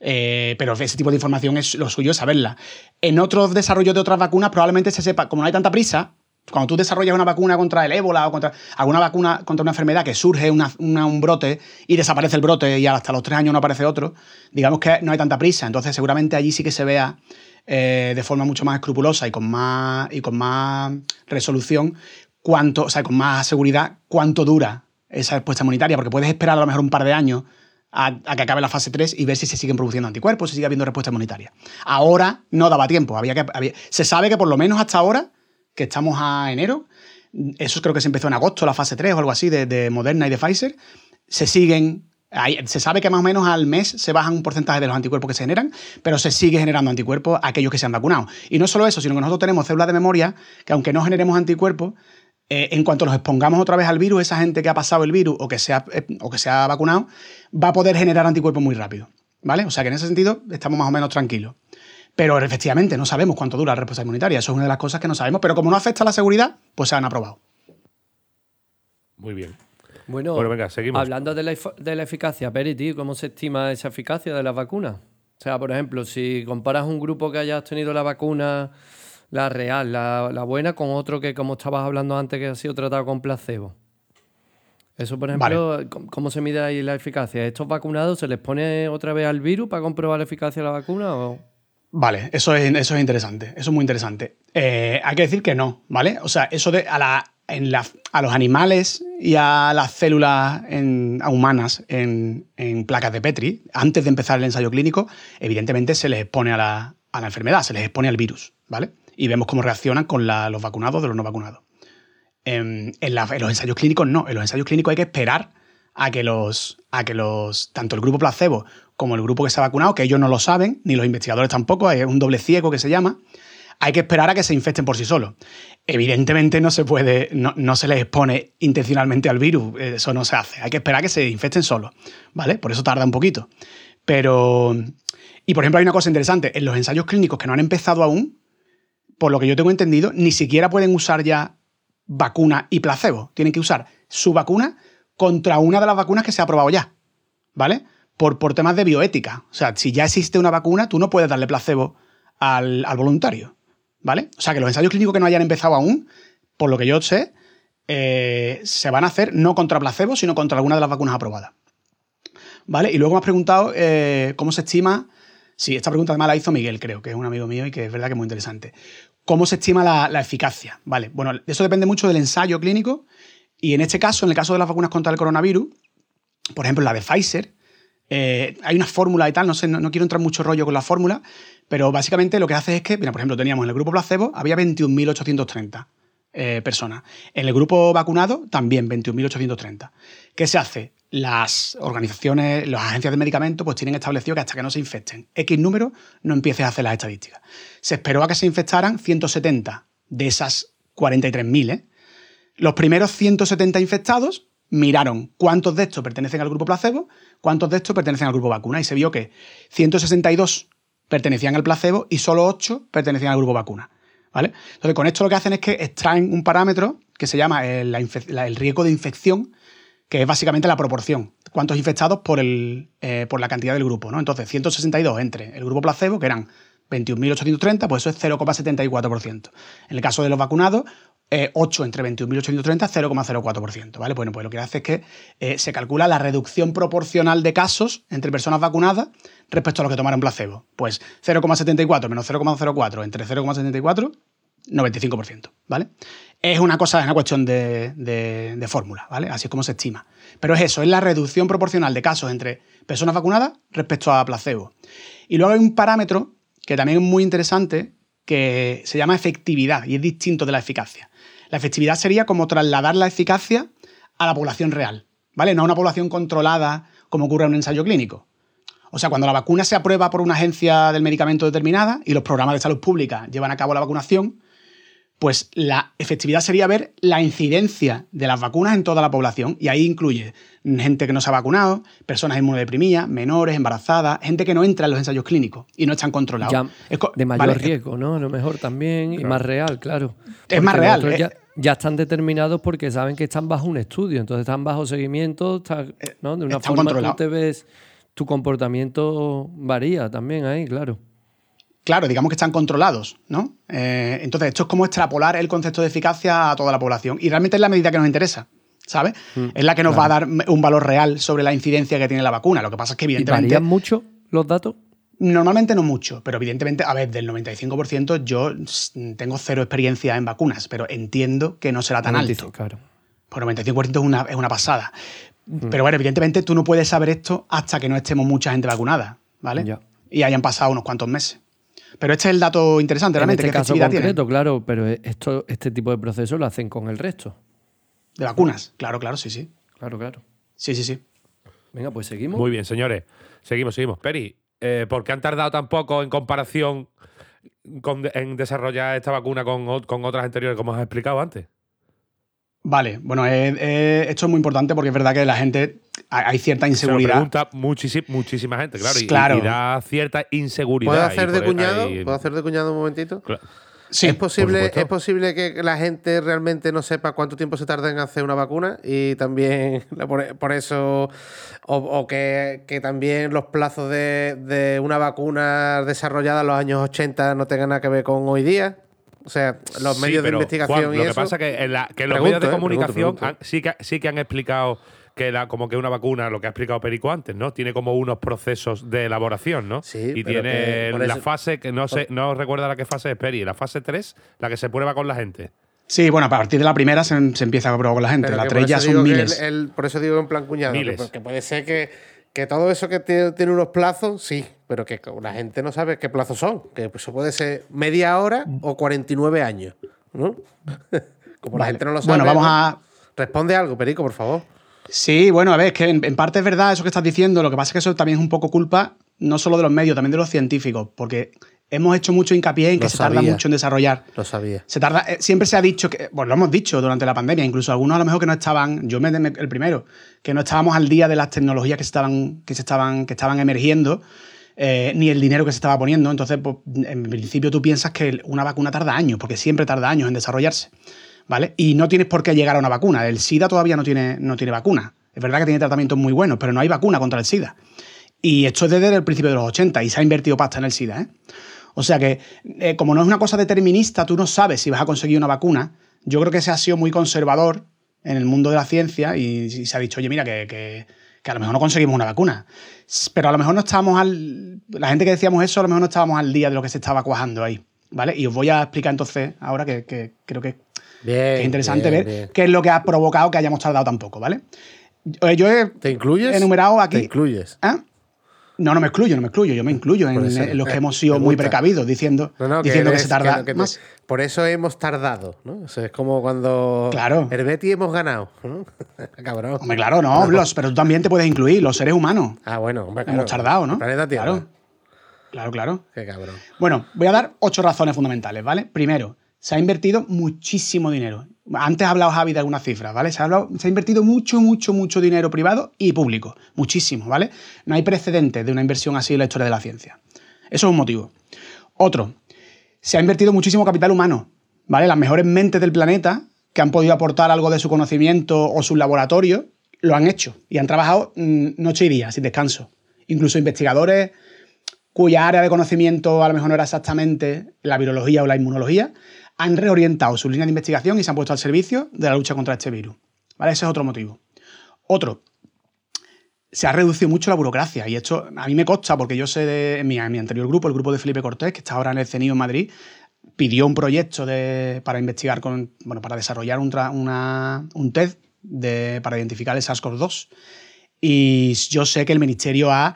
Eh, pero ese tipo de información es lo suyo saberla. En otros desarrollos de otras vacunas probablemente se sepa, como no hay tanta prisa, cuando tú desarrollas una vacuna contra el ébola o contra alguna vacuna contra una enfermedad que surge una- un brote y desaparece el brote y hasta los tres años no aparece otro, digamos que no hay tanta prisa. Entonces seguramente allí sí que se vea eh, de forma mucho más escrupulosa y con más, y con más resolución cuánto, o sea, con más seguridad cuánto dura esa respuesta inmunitaria, porque puedes esperar a lo mejor un par de años a, que acabe la fase 3 y ver si se siguen produciendo anticuerpos, si sigue habiendo respuesta inmunitaria. Ahora no daba tiempo. Había que, se sabe que por lo menos hasta ahora, que estamos a enero, eso creo que se empezó en agosto, la fase 3 o algo así de, de Moderna y de Pfizer, se siguen. se sabe que más o menos al mes se bajan un porcentaje de los anticuerpos que se generan, pero se sigue generando anticuerpos a aquellos que se han vacunado. Y no solo eso, sino que nosotros tenemos células de memoria que aunque no generemos anticuerpos, eh, en cuanto los expongamos otra vez al virus, esa gente que ha pasado el virus o que, se ha, eh, o que se ha vacunado, va a poder generar anticuerpos muy rápido. ¿Vale? O sea que en ese sentido estamos más o menos tranquilos. Pero efectivamente no sabemos cuánto dura la respuesta inmunitaria. Eso es una de las cosas que no sabemos. Pero como no afecta a la seguridad, pues se han aprobado. Muy bien. Bueno, Bueno, venga, seguimos. hablando de la, de la eficacia, Peri, tío, ¿cómo se estima esa eficacia de las vacunas? O sea, por ejemplo, si comparas un grupo que haya tenido la vacuna, la real, la, la buena, con otro que, como estabas hablando antes, que ha sido tratado con placebo. Eso, por ejemplo, ¿cómo- ¿cómo se mide ahí la eficacia? ¿A ¿Estos vacunados se les pone otra vez al virus para comprobar la eficacia de la vacuna? O... Vale, eso es, eso es interesante. Eso es muy interesante. Eh, hay que decir que no, ¿vale? O sea, eso de a, la, en la- a los animales y a las células en- a humanas en, en placas de Petri, antes de empezar el ensayo clínico, evidentemente se les expone a la, a la enfermedad, se les expone al virus, ¿vale? Y vemos cómo reaccionan con los vacunados de los no vacunados. En, en los ensayos clínicos no, en los ensayos clínicos hay que esperar a que los, a que los, tanto el grupo placebo como el grupo que se ha vacunado, que ellos no lo saben, ni los investigadores tampoco, hay un doble ciego que se llama, hay que esperar a que se infecten por sí solos. Evidentemente no se puede, no, no se les expone intencionalmente al virus, eso no se hace, hay que esperar a que se infecten solos, ¿vale? Por eso tarda un poquito. Pero, y por ejemplo hay una cosa interesante, en los ensayos clínicos que no han empezado aún, por lo que yo tengo entendido, ni siquiera pueden usar ya vacuna y placebo. Tienen que usar su vacuna contra una de las vacunas que se ha aprobado ya. ¿Vale? Por, por temas de bioética. O sea, si ya existe una vacuna, tú no puedes darle placebo al, al voluntario. ¿Vale? O sea, que los ensayos clínicos que no hayan empezado aún, por lo que yo sé, eh, se van a hacer no contra placebo, sino contra alguna de las vacunas aprobadas. ¿Vale? Y luego me has preguntado eh, cómo se estima. Sí, esta pregunta además la hizo Miguel, creo, que es un amigo mío y que es verdad que es muy interesante. ¿Cómo se estima la, eficacia? Vale, bueno, eso depende mucho del ensayo clínico. Y en este caso, en el caso de las vacunas contra el coronavirus, por ejemplo, la de Pfizer, eh, hay una fórmula y tal, no sé, no quiero entrar mucho rollo con la fórmula, pero básicamente lo que hace es que, mira, por ejemplo, teníamos en el grupo placebo, había 21.830 eh, personas. En el grupo vacunado, también 21.830. ¿Qué se hace? Las organizaciones, las agencias de medicamentos, pues tienen establecido que hasta que no se infecten X número, no empieces a hacer las estadísticas. Se esperó a que se infectaran 170 de esas 43.000, ¿eh? Los primeros 170 infectados miraron cuántos de estos pertenecen al grupo placebo, cuántos de estos pertenecen al grupo vacuna, y se vio que 162 pertenecían al placebo y solo 8 pertenecían al grupo vacuna. ¿Vale? Entonces, con esto lo que hacen es que extraen un parámetro que se llama la- el riesgo de infección, que es básicamente la proporción. ¿Cuántos infectados por, el, eh, por la cantidad del grupo? ¿no? Entonces, 162 entre el grupo placebo, que eran 21.830, pues eso es 0,74%. En el caso de los vacunados, 8 entre 21.830, 0,04%. ¿vale? Bueno, pues lo que hace es que eh, se calcula la reducción proporcional de casos entre personas vacunadas respecto a los que tomaron placebo. Pues 0,74 menos 0,04 entre 0,74, 95%. ¿vale? Es una cosa, es una cuestión de, de fórmula, ¿vale? Así es como se estima. Pero es eso, es la reducción proporcional de casos entre personas vacunadas respecto a placebo. Y luego hay un parámetro que también es muy interesante, que se llama efectividad y es distinto de la eficacia. La efectividad sería como trasladar la eficacia a la población real, ¿vale? No a una población controlada como ocurre en un ensayo clínico. O sea, cuando la vacuna se aprueba por una agencia del medicamento determinada y los programas de salud pública llevan a cabo la vacunación, pues la efectividad sería ver la incidencia de las vacunas en toda la población y ahí incluye gente que no se ha vacunado, personas inmunodeprimidas, menores, embarazadas, gente que no entra en los ensayos clínicos y no están controlados. de mayor riesgo, ¿no? A lo mejor también y más real, claro. Es más real. Eh. Ya, están determinados porque saben que están bajo un estudio, entonces están bajo seguimiento, ¿no? De una forma tú te ves, tu comportamiento varía también ahí, claro claro, digamos que están controlados, ¿no? Eh, entonces, esto es como extrapolar el concepto de eficacia a toda la población. Y realmente es la medida que nos interesa, ¿sabes? Mm, es la que nos va a dar un valor real sobre la incidencia que tiene la vacuna. Lo que pasa es que, evidentemente. ¿Y varían mucho los datos? Normalmente no mucho, pero evidentemente, a ver, del 95% yo tengo cero experiencia en vacunas, pero entiendo que no será tan alto. Claro. Por 95% es una, es una pasada. Mm. Pero bueno, evidentemente tú no puedes saber esto hasta que no estemos mucha gente vacunada, ¿vale? Y hayan pasado unos cuantos meses. Pero este es el dato interesante, realmente. En este caso concreto, claro, pero esto, este tipo de procesos lo hacen con el resto. De vacunas, claro, claro, sí, sí. Claro, claro. Sí, sí, sí. Venga, pues seguimos. Muy bien, señores. Seguimos, seguimos. Peri, eh, ¿por qué han tardado tan poco en comparación en desarrollar esta vacuna con, con otras anteriores, como has explicado antes? Vale, bueno, esto es muy importante porque es verdad que la gente hay cierta inseguridad. Se lo pregunta muchísima, gente, claro, y, da cierta inseguridad. ¿Puedo hacer, de cuñado? ¿Puedo hacer de cuñado un momentito? Sí, ¿Es posible, ¿Es posible que la gente realmente no sepa cuánto tiempo se tarda en hacer una vacuna? Y también, por, eso, o, que, también los plazos de, una vacuna desarrollada en los años 80 no tengan nada que ver con hoy día. O sea, los medios de investigación y Lo que pasa es que, que los medios de ¿eh? comunicación sí, que, sí que han explicado que la, como que una vacuna, lo que ha explicado Perico antes, ¿no? Tiene como unos procesos de elaboración, ¿no? Sí, y tiene la fase, que no sé, no recuerda la qué fase es Peri, la fase 3, la que se prueba con la gente. Sí, bueno, a partir de la primera se, empieza a probar con la gente. la 3 ya son miles. por eso digo en plan cuñado. Porque puede ser que, que todo eso que tiene, unos plazos, sí, pero que la gente no sabe qué plazos son. Que eso puede ser media hora o 49 años. ¿no? Como la gente no lo sabe. Bueno, vamos a. Responde algo, Perico, por favor. Sí, bueno, a ver, es que en, parte es verdad eso que estás diciendo, lo que pasa es que eso también es un poco culpa no solo de los medios, también de los científicos, porque hemos hecho mucho hincapié en que se tarda mucho en desarrollar. Lo sabía. Se tarda, eh, siempre se ha dicho que, bueno, lo hemos dicho durante la pandemia, incluso algunos a lo mejor que no estaban, yo me, el primero, que no estábamos al día de las tecnologías que estaban, que se estaban, que estaban emergiendo. Eh, ni el dinero que se estaba poniendo. Entonces, pues, en principio tú piensas que una vacuna tarda años, porque siempre tarda años en desarrollarse. ¿Vale? Y no tienes por qué llegar a una vacuna. El SIDA todavía no tiene, no tiene vacuna. Es verdad que tiene tratamientos muy buenos, pero no hay vacuna contra el SIDA. Y esto es desde el principio de los 80 y se ha invertido pasta en el SIDA. ¿eh? O sea que, eh, como no es una cosa determinista, tú no sabes si vas a conseguir una vacuna. Yo creo que se ha sido muy conservador en el mundo de la ciencia y, se ha dicho, oye, mira, que, a lo mejor no conseguimos una vacuna. Pero a lo mejor no estábamos al. La gente que decíamos eso, a lo mejor no estábamos al día de lo que se estaba cuajando ahí. ¿Vale? Y os voy a explicar entonces, ahora que, que creo que es interesante ver qué es lo que ha provocado que hayamos tardado tan poco, ¿vale? Eh, yo he ¿Te incluyes? enumerado aquí. ¿Te incluyes? ¿Eh? No, no me excluyo, no me excluyo. Yo me incluyo en, los que hemos sido muy precavidos diciendo, diciendo que, se tarda más. por eso hemos tardado, ¿no? es como cuando claro. el Betty hemos ganado, Cabrón. Hombre, claro, no, pero tú también te puedes incluir, los seres humanos. Ah, bueno, hombre, Hemos tardado, ¿no? Planeta Tierra. Claro. Claro, claro. Qué cabrón. Bueno, voy a dar ocho razones fundamentales, ¿vale? Primero, se ha invertido muchísimo dinero. Antes ha hablado Javi de algunas cifras, ¿vale? Se ha, se ha, invertido mucho, mucho, mucho dinero privado y público. Muchísimo, ¿vale? No hay precedentes de una inversión así en la historia de la ciencia. Eso es un motivo. Otro, se ha invertido muchísimo capital humano, ¿vale? Las mejores mentes del planeta que han podido aportar algo de su conocimiento o su laboratorio, lo han hecho y han trabajado mm, noche y día, sin descanso. Incluso investigadores cuya área de conocimiento a lo mejor no era exactamente la virología o la inmunología, han reorientado su línea de investigación y se han puesto al servicio de la lucha contra este virus. ¿Vale? Ese es otro motivo. Otro, se ha reducido mucho la burocracia y esto a mí me consta porque yo sé de mi, mi anterior grupo, el grupo de Felipe Cortés, que está ahora en el CENIO en Madrid, pidió un proyecto de, para investigar, con, bueno, para desarrollar un, una- un test de, para identificar el SARS-CoV-2. Y yo sé que el ministerio ha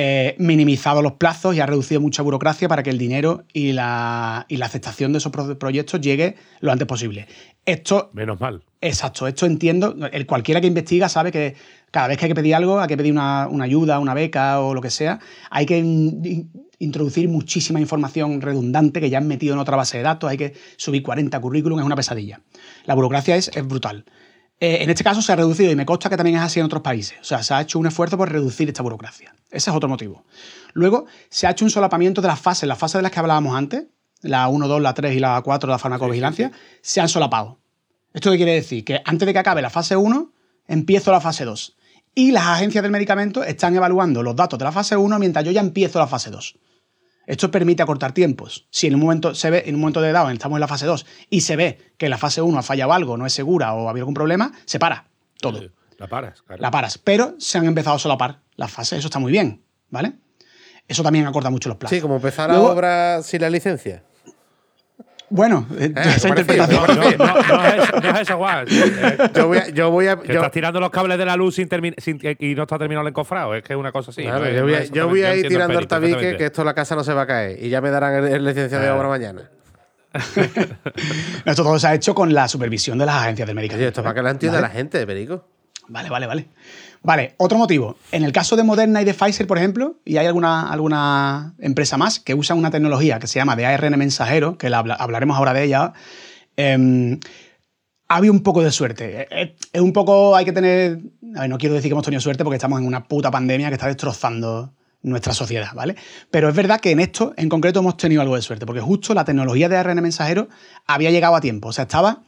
eh, minimizado los plazos y ha reducido mucha burocracia para que el dinero y la, y la aceptación de esos pro- proyectos llegue lo antes posible. Esto Menos mal. Exacto, esto entiendo. El cualquiera que investiga sabe que cada vez que hay que pedir algo, hay que pedir una, una ayuda, una beca o lo que sea, hay que in- in- introducir muchísima información redundante que ya han metido en otra base de datos, hay que subir 40 currículum, es una pesadilla. La burocracia es, es brutal. Eh, en este caso se ha reducido y me consta que también es así en otros países. O sea, se ha hecho un esfuerzo por reducir esta burocracia. Ese es otro motivo. Luego, se ha hecho un solapamiento de las fases. Las fases de las que hablábamos antes, la 1, 2, la 3 y la 4 de la farmacovigilancia, se han solapado. ¿Esto qué quiere decir? Que antes de que acabe la fase 1, empiezo la fase 2. Y las agencias del medicamento están evaluando los datos de la fase 1 mientras yo ya empiezo la fase 2. Esto permite acortar tiempos. Si en un momento se ve, en un momento de dado, estamos en la fase 2 y se ve que en la fase 1 ha fallado algo, no es segura o ha habido algún problema, se para todo. La paras, claro. La paras. Pero se han empezado a solapar las fases. Eso está muy bien, ¿vale? Eso también acorta mucho los plazos. Sí, como empezar la Luego- obra sin la licencia. Bueno, eh, esa interpretación. parecido. No, no es eso, no es eso, Juan. Eh, Yo voy a. Yo voy a yo- estás tirando los cables de la luz sin sin- y no está terminado el encofrado. Es que es una cosa así. Claro, ¿no? yo voy a, No es yo voy a ir tirando el tabique, que esto la casa no se va a caer. Y ya me darán el, el licenciado de obra mañana. Esto todo se ha hecho con la supervisión de las agencias del medicamento. Oye, esto es para que la entienda ¿Vale? la gente, Perico. Vale, vale, vale. Vale, otro motivo. En el caso de Moderna y de Pfizer, por ejemplo, y hay alguna, alguna empresa más que usan una tecnología que se llama de ARN mensajero, que la habla- hablaremos ahora de ella, em, ha habido un poco de suerte. Es, es un poco, hay que tener, a ver, no quiero decir que hemos tenido suerte porque estamos en una puta pandemia que está destrozando nuestra sociedad, ¿vale? Pero es verdad que en esto, en concreto, hemos tenido algo de suerte, porque justo la tecnología de ARN mensajero había llegado a tiempo. O sea, estaba,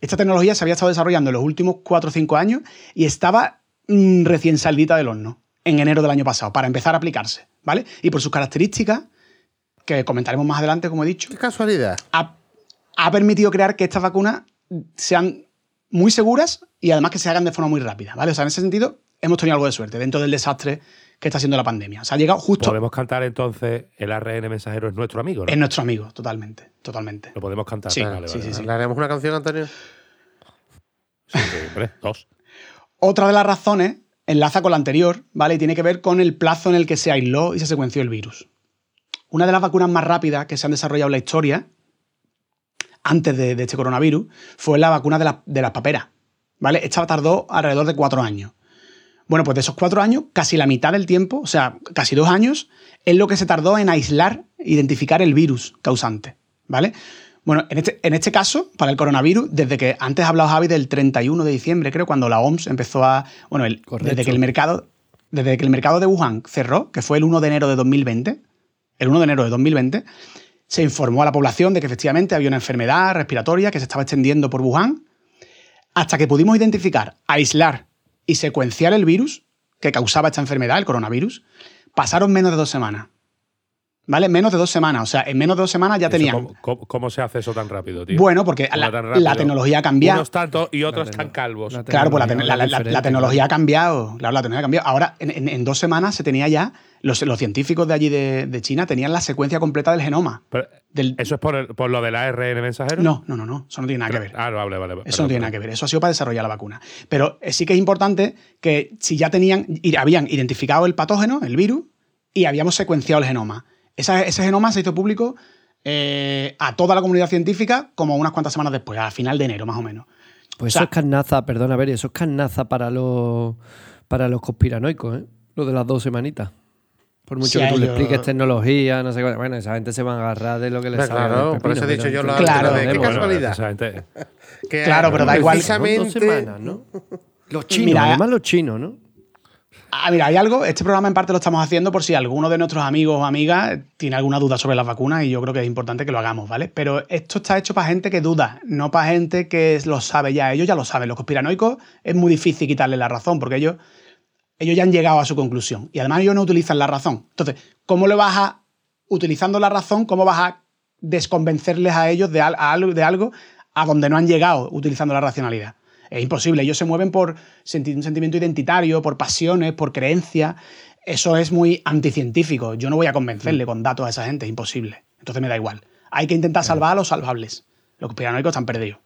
esta tecnología se había estado desarrollando en los últimos 4 o 5 años y estaba recién saldita del horno, en enero del año pasado, para empezar a aplicarse, ¿vale? Y por sus características, que comentaremos más adelante, como he dicho, Qué casualidad. ha, ha permitido crear que estas vacunas sean muy seguras y además que se hagan de forma muy rápida, ¿vale? O sea, en ese sentido, hemos tenido algo de suerte dentro del desastre que está siendo la pandemia. O sea, ha llegado justo. Podemos cantar entonces el ARN mensajero es nuestro amigo, ¿no? Es nuestro amigo, totalmente, totalmente. Lo podemos cantar. Sí, vale, sí, vale, sí, vale. sí. ¿Le haremos una canción, Antonio? Sí, sí, hombre, dos. Otra de las razones enlaza con la anterior, ¿vale? Y tiene que ver con el plazo en el que se aisló y se secuenció el virus. Una de las vacunas más rápidas que se han desarrollado en la historia, antes de, este coronavirus, fue la vacuna de, la- de las paperas, ¿vale? Esta tardó alrededor de cuatro años. Bueno, pues de esos cuatro años, casi la mitad del tiempo, o sea, casi dos años, es lo que se tardó en aislar, identificar el virus causante, ¿vale? Bueno, en este, en este caso, para el coronavirus, desde que antes hablado Javi del 31 de diciembre, creo, cuando la OMS empezó a. Bueno, el- desde que el mercado. Desde que el mercado de Wuhan cerró, que fue el 1 de enero de 2020, el 1 de enero de 2020, se informó a la población de que efectivamente había una enfermedad respiratoria que se estaba extendiendo por Wuhan, hasta que pudimos identificar, aislar y secuenciar el virus que causaba esta enfermedad, el coronavirus, pasaron menos de dos semanas. ¿Vale? Menos de dos semanas. O sea, en menos de dos semanas ya tenían. ¿cómo, cómo- cómo se hace eso tan rápido, tío? Bueno, porque ¿Cómo la, tecnología ha cambiado. Unos tantos y otros están calvos. la Claro, pues la, te- tecnología la- es la- la diferente, tecnología ha cambiado. Claro, la tecnología ha cambiado. Ahora, en, en- en dos semanas se tenía ya. Los, los científicos de allí de, de China tenían la secuencia completa del genoma. Pero, Del- ¿Eso es por, el- por lo del ARN mensajero? no, no, no, no. Eso no tiene nada que ver. Ah, no, vale, vale. Eso no tiene nada que ver. Eso ha sido para desarrollar la vacuna. Pero eh, sí que es importante que si ya tenían, y habían identificado el patógeno, el virus, y habíamos secuenciado el genoma. Esa- ese genoma se hizo público eh, a toda la comunidad científica como unas cuantas semanas después, a final de enero más o menos. Pues O sea- eso es carnaza, perdona, a ver, eso es carnaza para los, para los conspiranoicos, ¿eh? Lo de las dos semanitas. Por mucho Sí, que tú le expliques tecnología, no sé qué. Bueno, esa gente se van a agarrar de lo que les salga claro, por eso he dicho yo lo Claro. de qué Bueno, casualidad. esa gente- Que, Claro, pero da igual. Son dos Precisamente. semanas, ¿no? Los chinos, Mira, además los chinos, ¿no? Ah, mira, hay algo, este programa en parte lo estamos haciendo por si alguno de nuestros amigos o amigas tiene alguna duda sobre las vacunas y yo creo que es importante que lo hagamos, ¿vale? Pero esto está hecho para gente que duda, no para gente que lo sabe ya. Ellos ya lo saben. Los conspiranoicos es muy difícil quitarle la razón porque ellos, ellos ya han llegado a su conclusión y además ellos no utilizan la razón. Entonces, ¿cómo le vas a, utilizando la razón, cómo vas a desconvencerles a ellos de, de algo a donde no han llegado utilizando la racionalidad? Es imposible. Ellos se mueven por un sentimiento identitario, por pasiones, por creencias. Eso es muy anticientífico. Yo no voy a convencerle mm. con datos a esa gente, es imposible. Entonces me da igual. Hay que intentar salvar a los salvables. Los piranoicos están perdidos.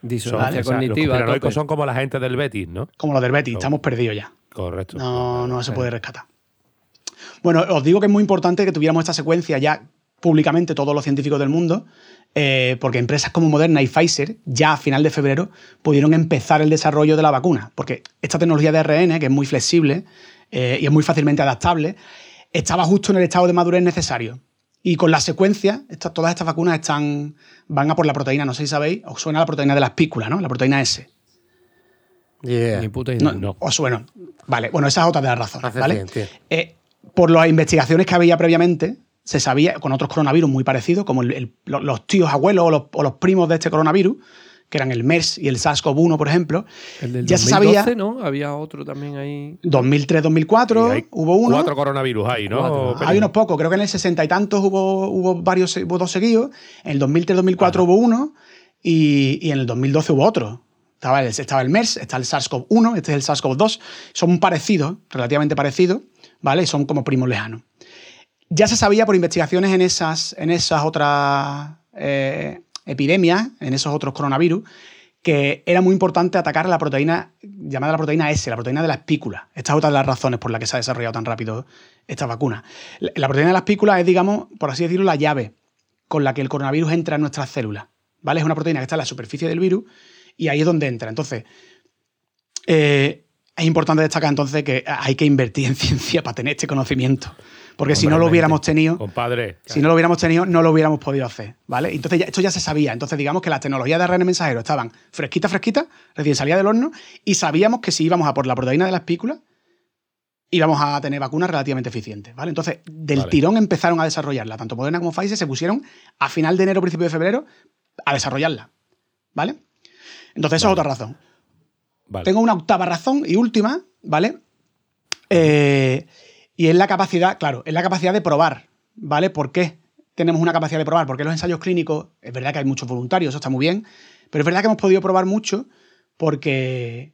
Disonancia cognitiva. Los piranoicos son como la gente del Betis, ¿no? Como los del Betis, estamos perdidos ya. Correcto. No, no se puede rescatar. Bueno, os digo que es muy importante que tuviéramos esta secuencia ya públicamente todos los científicos del mundo, eh, porque empresas como Moderna y Pfizer ya a final de febrero pudieron empezar el desarrollo de la vacuna, porque esta tecnología de ARN, que es muy flexible eh, y es muy fácilmente adaptable, estaba justo en el estado de madurez necesario. Y con la secuencia, todas estas vacunas están, van a por la proteína, no sé si sabéis, os suena la proteína de la espícula, ¿no? La proteína S. Ni puta idea. No, Os suena. Vale, bueno, esa es otra de las razones, ¿vale? Eh, por las investigaciones que había previamente, se sabía con otros coronavirus muy parecidos, como los tíos abuelos o los, primos de este coronavirus, que eran el MERS y el SARS-CoV-1, por ejemplo. El del ya 2012, se sabía, ¿no? Había otro también ahí. 2003-2004 hubo uno. Cuatro coronavirus ahí, ¿no? Hay unos pocos, creo que en el 60 y tantos hubo, hubo varios, hubo dos seguidos. En el 2003-2004 hubo uno y, y, en el 2012 hubo otro. Estaba el, estaba el MERS, está el SARS-CoV-1, este es el SARS-CoV-2. Son parecidos, relativamente parecidos, ¿vale? Son como primos lejanos. Ya se sabía por investigaciones en esas, en esas otras eh, epidemias, en esos otros coronavirus, que era muy importante atacar la proteína llamada la proteína S, la proteína de la espícula. Esta es otra de las razones por las que se ha desarrollado tan rápido esta vacuna. La proteína de la espícula es, digamos, por así decirlo, la llave con la que el coronavirus entra en nuestras células. ¿Vale? Es una proteína que está en la superficie del virus y ahí es donde entra. Entonces, eh, es importante destacar entonces que hay que invertir en ciencia para tener este conocimiento. Porque si no lo hubiéramos tenido. Compadre. Si no lo hubiéramos tenido, no lo hubiéramos podido hacer. ¿Vale? Entonces, esto ya se sabía. Entonces, digamos que las tecnologías de ARN mensajero estaban fresquitas, fresquitas, recién salía del horno, y sabíamos que si íbamos a por la proteína de la espícula, íbamos a tener vacunas relativamente eficientes. ¿vale? Entonces, del tirón empezaron a desarrollarla. Tanto Moderna como Pfizer se pusieron a final de enero, principio de febrero, a desarrollarla. ¿Vale? Entonces, esa es otra razón. Tengo una octava razón y última, ¿vale? Eh, y es la capacidad, claro, es la capacidad de probar, ¿vale? ¿Por qué tenemos una capacidad de probar? Porque los ensayos clínicos, es verdad que hay muchos voluntarios, eso está muy bien, pero es verdad que hemos podido probar mucho porque,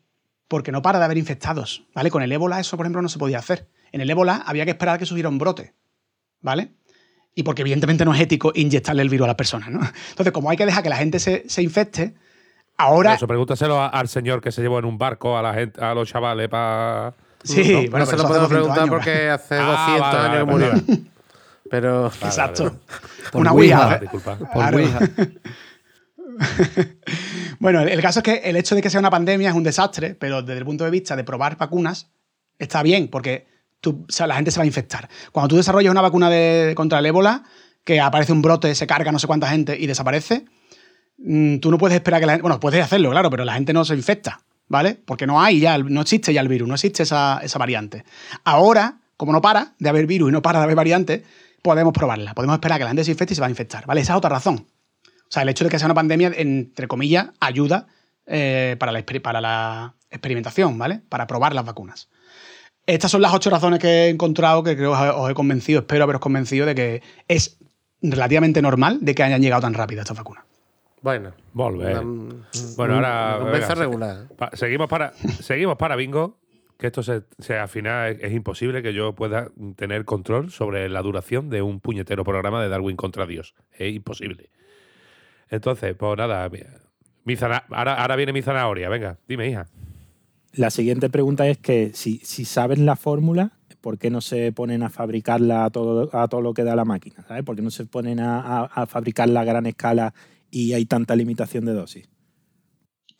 porque no para de haber infectados, ¿vale? Con el ébola eso, por ejemplo, no se podía hacer. En el ébola había que esperar a que subiera un brote, ¿vale? Y porque evidentemente no es ético inyectarle el virus a las personas, ¿no? Entonces, como hay que dejar que la gente se, infecte, ahora... Eso pregúntaselo al señor que se llevó en un barco a, la gente, a los chavales para Sí, bueno, se lo podemos preguntar porque hace 200 ah, años que murió. Pero. Exacto. Una Ouija. Disculpa. Por Ouija. bueno, el caso es que el hecho de que sea una pandemia es un desastre, pero desde el punto de vista de probar vacunas, está bien, porque tú, la gente se va a infectar. Cuando tú desarrollas una vacuna de, contra el ébola, que aparece un brote, se carga no sé cuánta gente y desaparece, tú no puedes esperar que la gente. Bueno, puedes hacerlo, claro, pero la gente no se infecta. ¿vale? Porque no hay ya, no existe ya el virus, no existe esa, variante. Ahora, como no para de haber virus y no para de haber variantes, podemos probarla. Podemos esperar que la gente se infecte y se va a infectar, ¿vale? Esa es otra razón. O sea, el hecho de que sea una pandemia, entre comillas, ayuda eh, para, la, para la experimentación, ¿vale? Para probar las vacunas. Estas son las ocho razones que he encontrado que creo os os he convencido, espero haberos convencido de que es relativamente normal de que hayan llegado tan rápido estas vacunas. Bueno, volver. bueno, ahora. regular. seguimos, para, seguimos para Bingo. Que esto se, al final es, imposible que yo pueda tener control sobre la duración de un puñetero programa de Darwin contra Dios. Es imposible. Entonces, pues nada. Mi ahora, ahora viene mi zanahoria. Venga, dime, hija. La siguiente pregunta es que si, si saben la fórmula, ¿por qué no se ponen a fabricarla a todo, a todo lo que da la máquina? ¿sabes? ¿Por qué no se ponen a, a fabricarla a gran escala y hay tanta limitación de dosis.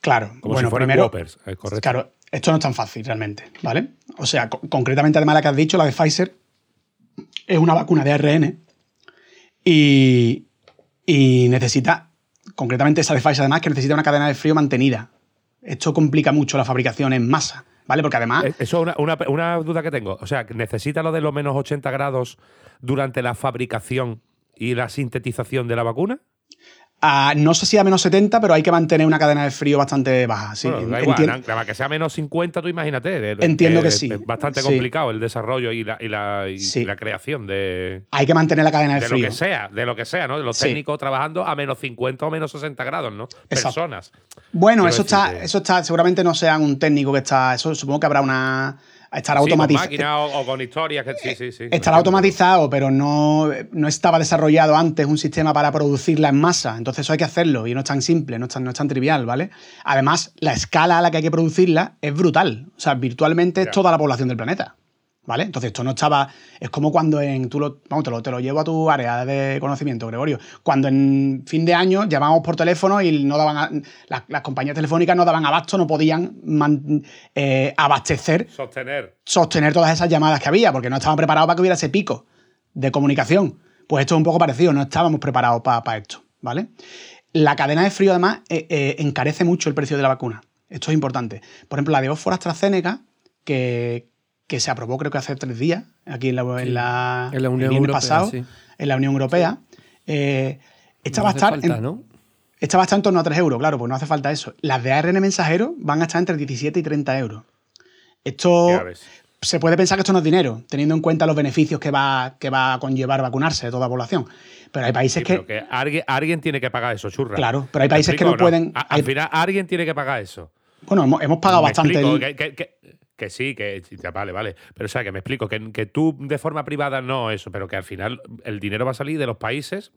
Claro, Como bueno, si primero, correcto. Claro, esto no es tan fácil realmente, ¿vale? O sea, concretamente además la que has dicho, la de Pfizer, es una vacuna de ARN y, y necesita, concretamente esa de Pfizer además, que necesita una cadena de frío mantenida. Esto complica mucho la fabricación en masa. ¿vale? Porque además... Eh, Eso es una, una- una duda que tengo. O sea, ¿necesita lo de los menos 80 grados durante la fabricación y la sintetización de la vacuna? No sé si a menos 70, pero hay que mantener una cadena de frío bastante baja. Sí, Bueno, igual, más que sea menos 50, tú imagínate. eh, Entiendo que es- sí. Es bastante Sí. complicado el desarrollo y la, y la, y Sí. la creación de, hay que mantener la cadena de, de lo frío. que sea, de lo que sea, ¿no? De los técnicos trabajando a menos 50 o menos 60 grados, ¿no? Exacto. Personas. Bueno, Quiero eso está, que- eso está, seguramente no sean un técnico que está, eso supongo que habrá una, estará Sí, con automatizado. máquinas o, o con historias. Que, sí, sí, sí. Estará automatizado, pero no, no estaba desarrollado antes un sistema para producirla en masa. Entonces eso hay que hacerlo y no es tan simple, no es tan, no es tan trivial, ¿vale? Además, la escala a la que hay que producirla es brutal. O sea, virtualmente es toda la población del planeta. ¿Vale? Entonces esto no estaba. Es como cuando en. Tú lo, vamos, te lo, te lo llevo a tu área de conocimiento, Gregorio. Cuando en fin de año llamábamos por teléfono y no daban. a- las, las compañías telefónicas no daban abasto, no podían man- eh, abastecer Sostener. sostener todas esas llamadas que había, porque no estaban preparados para que hubiera ese pico de comunicación. Pues esto es un poco parecido, no estábamos preparados para esto, ¿vale? La cadena de frío, además, eh, eh, encarece mucho el precio de la vacuna. Esto es importante. Por ejemplo, la de Oxford AstraZeneca, que, que se aprobó creo que hace tres días, aquí en la, en la, En la Unión el viernes Europea, pasado, sí. en la Unión Europea, eh, esta No va a estar falta, en- ¿no? esta va a estar en torno a 3 euros, claro, pues no hace falta eso. Las de ARN mensajero van a estar entre 17 y 30 euros. Esto Ya ves. se puede pensar que esto no es dinero, teniendo en cuenta los beneficios que va, que va a conllevar vacunarse de toda la población. Pero hay países Sí, que. pero que alguien, alguien tiene que pagar eso, churra. Claro, pero hay ¿Me países que no pueden- A- hay- Al final, alguien tiene que pagar eso. Bueno, hemos, hemos pagado bastante. explico, el- que, que- que- sí, que ya, vale, vale. Pero o sea, que me explico, que, que tú de forma privada no eso, pero que al final el dinero va a salir de los países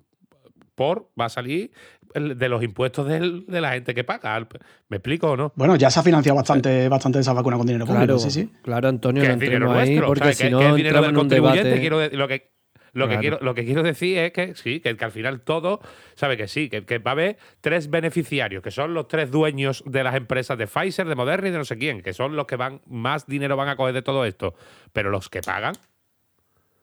por, va a salir de los impuestos del- de la gente que paga. ¿Me explico o no? Bueno, ya se ha financiado bastante, bastante esa vacuna con dinero público, Claro, sí, sí. claro, Antonio, que no es dinero entremos ahí, nuestro, porque ¿sabes? si que, no que es dinero entramos del en un contribuyente. debate. Quiero lo que lo que, quiero, lo que quiero decir es que sí, que, que al final todo, ¿sabe? Que sí, que, que va a haber tres beneficiarios, que son los tres dueños de las empresas de Pfizer, de Moderna y de no sé quién, que son los que van más dinero van a coger de todo esto. Pero los que pagan,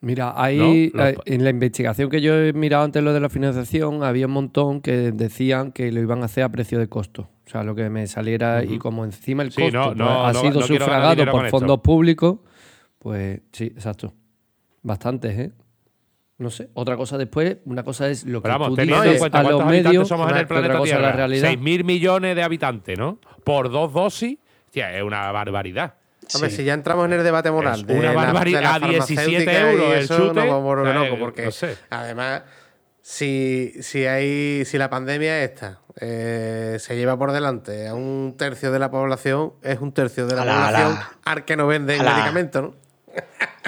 Mira, ahí No, los eh, en la investigación que yo he mirado antes lo de la financiación, había un montón que decían que lo iban a hacer a precio de costo. O sea, lo que me saliera y como encima el Sí, costo no, pues, no, ha sido sufragado por fondos públicos, pues sí, exacto. Bastantes, ¿eh? No sé. Otra cosa después, una cosa es lo que pero vamos, tú teniendo en dices cuenta a los medios, somos en el planeta otra Tierra. la realidad. 6.000 millones de habitantes, ¿no? Por dos dosis, tía, es una barbaridad. Hombre, Sí. si ya entramos en el debate moral Es de una la- barbaridad. de la A 17 farmacéutica euros el eso chute, nos vamos a volver locos, porque no sé. además si, si hay si la pandemia esta eh, se lleva por delante a un tercio de la población es un tercio de la Ala, población ala. al que no venden Ala. medicamentos ¿no?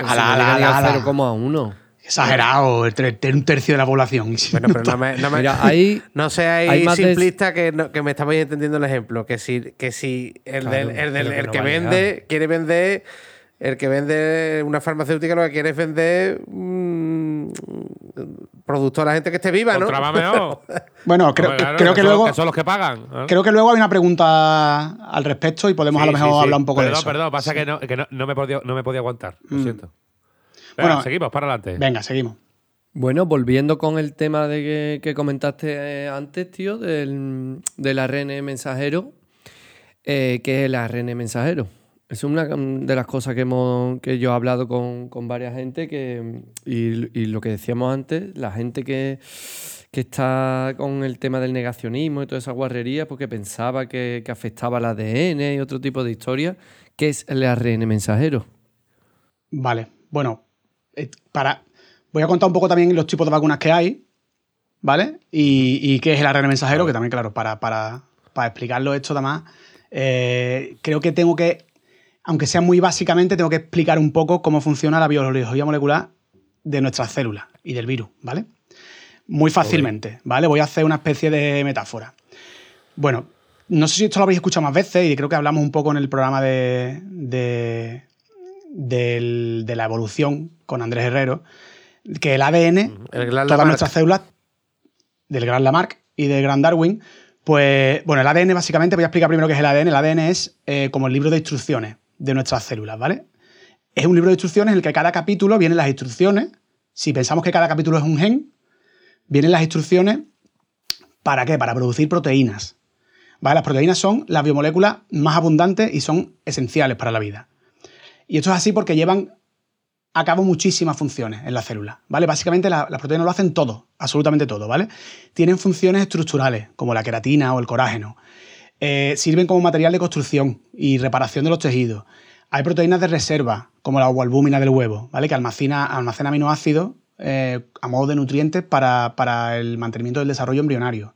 No al ala. 0,1. Exagerado, tener un tercio de la población. Bueno, pero no me, no me- Mira, ahí no seáis de- simplista que, no- que me estabais entendiendo el ejemplo. Que si, que si el, Claro, del, el, del- que vende quiere vender, el que vende una farmacéutica lo que quiere es vender mm, producto a la gente que esté viva, ¿no? Bueno, creo, claro, creo que son- luego. que son los que pagan. ¿no? Creo que luego hay una pregunta al respecto y podemos a lo mejor sí, sí. hablar un poco perdón, de eso. Perdón, pasa que, no, que no, no me podía, no me podía aguantar. Lo Mm. siento. Venga, Bueno, seguimos, para adelante. Venga, seguimos. Bueno, volviendo con el tema de que, que comentaste eh, antes, tío, del, del ARN mensajero, eh, ¿qué es el ARN mensajero? Es una mm, de las cosas que, hemos, que yo he hablado con, con varias gente que, y, y lo que decíamos antes, la gente que, que está con el tema del negacionismo y toda esa guarrería porque pensaba que, que afectaba al ADN y otro tipo de historias, ¿qué es el ARN mensajero? Vale, bueno, para, voy a contar un poco también los tipos de vacunas que hay, ¿vale? Y, y qué es el ARN mensajero, que también, claro, para, para, para explicarlo esto además, eh, creo que tengo que, aunque sea muy básicamente, tengo que explicar un poco cómo funciona la biología molecular de nuestras células y del virus, ¿vale? Muy fácilmente, ¿vale? Voy a hacer una especie de metáfora. Bueno, no sé si esto lo habéis escuchado más veces y creo que hablamos un poco en el programa de, de, del- de la evolución con Andrés Herrero, que el ADN, El gran todas Lamarck. nuestras células, del gran Lamarck y del gran Darwin, pues, bueno, el ADN básicamente, voy a explicar primero qué es el ADN. El ADN es eh, como el libro de instrucciones de nuestras células, ¿vale? Es un libro de instrucciones en el que cada capítulo vienen las instrucciones. Si pensamos que cada capítulo es un gen, vienen las instrucciones ¿para qué? Para producir proteínas. ¿Vale? Las proteínas son las biomoléculas más abundantes y son esenciales para la vida. Y esto es así porque llevan a cabo muchísimas funciones en la célula, ¿vale? Básicamente la- las proteínas lo hacen todo, absolutamente todo, ¿vale? Tienen funciones estructurales, como la queratina o el colágeno. Eh, sirven como material de construcción y reparación de los tejidos. Hay proteínas de reserva, como la albúmina del huevo, ¿vale? Que almacena, almacena aminoácidos eh, a modo de nutrientes para, para el mantenimiento del desarrollo embrionario.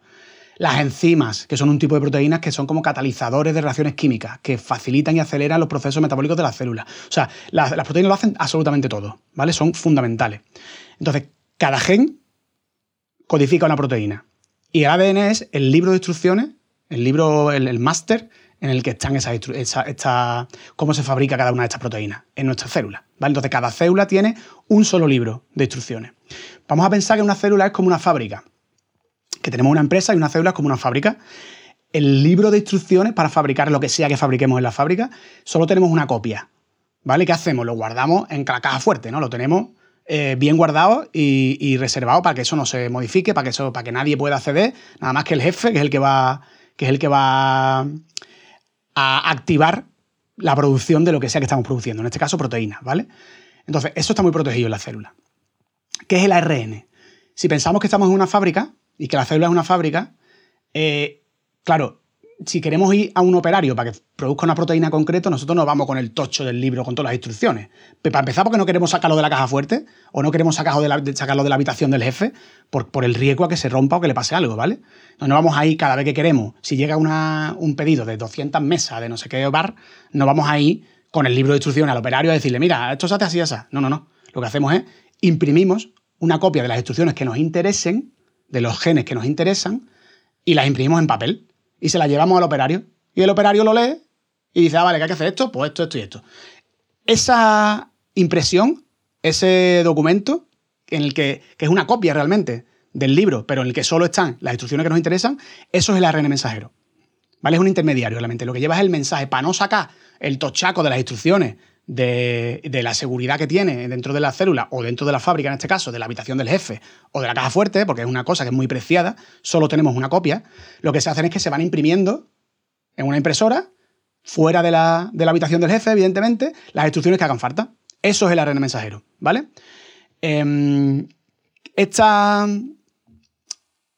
Las enzimas, que son un tipo de proteínas que son como catalizadores de reacciones químicas, que facilitan y aceleran los procesos metabólicos de las células. O sea, las, proteínas lo hacen absolutamente todo, ¿vale? Son fundamentales. Entonces, cada gen codifica una proteína. Y el ADN es el libro de instrucciones, el libro, el, máster en el que están esas, esa- esta- cómo se fabrica cada una de estas proteínas en nuestras células. ¿vale? Entonces, cada célula tiene un solo libro de instrucciones. Vamos a pensar que una célula es como una fábrica, que tenemos una empresa y una célula es como una fábrica. El libro de instrucciones para fabricar lo que sea que fabriquemos en la fábrica, solo tenemos una copia. ¿Vale? ¿Qué hacemos? Lo guardamos en la caja fuerte, ¿no? Lo tenemos eh, bien guardado y, reservado para que eso no se modifique, para que, eso, para que nadie pueda acceder, nada más que el jefe, que es el que va, que es el que va a activar la producción de lo que sea que estamos produciendo, en este caso proteínas, ¿vale? Entonces, eso está muy protegido en la célula. ¿Qué es el ARN? Si pensamos que estamos en una fábrica y que la célula es una fábrica, eh, claro, si queremos ir a un operario para que produzca una proteína concreta, nosotros no vamos con el tocho del libro, con todas las instrucciones. Para empezar, porque no queremos sacarlo de la caja fuerte o no queremos sacarlo de la, habitación del jefe por, el riesgo a que se rompa o que le pase algo, ¿vale? No, no vamos ahí cada vez que queremos. Si llega un pedido de 200 mesas de no sé qué bar, no vamos ahí con el libro de instrucciones al operario a decirle, mira, esto se hace así así. No, no, no. Lo que hacemos es imprimimos una copia de las instrucciones que nos interesen, de los genes que nos interesan, y las imprimimos en papel. Y se las llevamos al operario. Y el operario lo lee y dice, ah, vale, ¿qué hay que hacer esto? Pues esto, esto y esto. Esa impresión, ese documento, en el que, que es una copia realmente del libro, pero en el que solo están las instrucciones que nos interesan, eso es el ARN mensajero. ¿Vale? Es un intermediario realmente. Lo que lleva es el mensaje para no sacar el tochaco de las instrucciones de, la seguridad que tiene dentro de la célula o dentro de la fábrica, en este caso, de la habitación del jefe o de la caja fuerte, porque es una cosa que es muy preciada, solo tenemos una copia. Lo que se hacen es que se van imprimiendo en una impresora, fuera de la, de la habitación del jefe, evidentemente, las instrucciones que hagan falta. Eso es el ARN mensajero, ¿vale? Em, esta,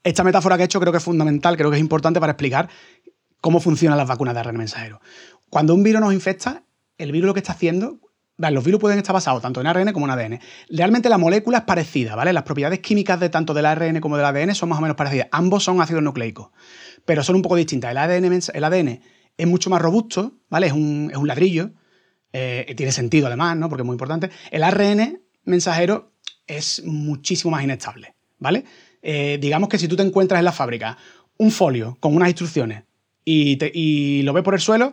esta metáfora que he hecho creo que es fundamental, creo que es importante para explicar cómo funcionan las vacunas de ARN mensajero. Cuando un virus nos infecta, el virus lo que está haciendo, los virus pueden estar basados tanto en ARN como en ADN. Realmente la molécula es parecida, ¿vale? Las propiedades químicas de tanto del ARN como del ADN son más o menos parecidas. Ambos son ácidos nucleicos, pero son un poco distintas. El ADN, el ADN es mucho más robusto, ¿vale? Es un, es un ladrillo, eh, tiene sentido además, ¿no? Porque es muy importante. El ARN mensajero es muchísimo más inestable, ¿vale? Eh, digamos que si tú te encuentras en la fábrica un folio con unas instrucciones y, te- y lo ves por el suelo,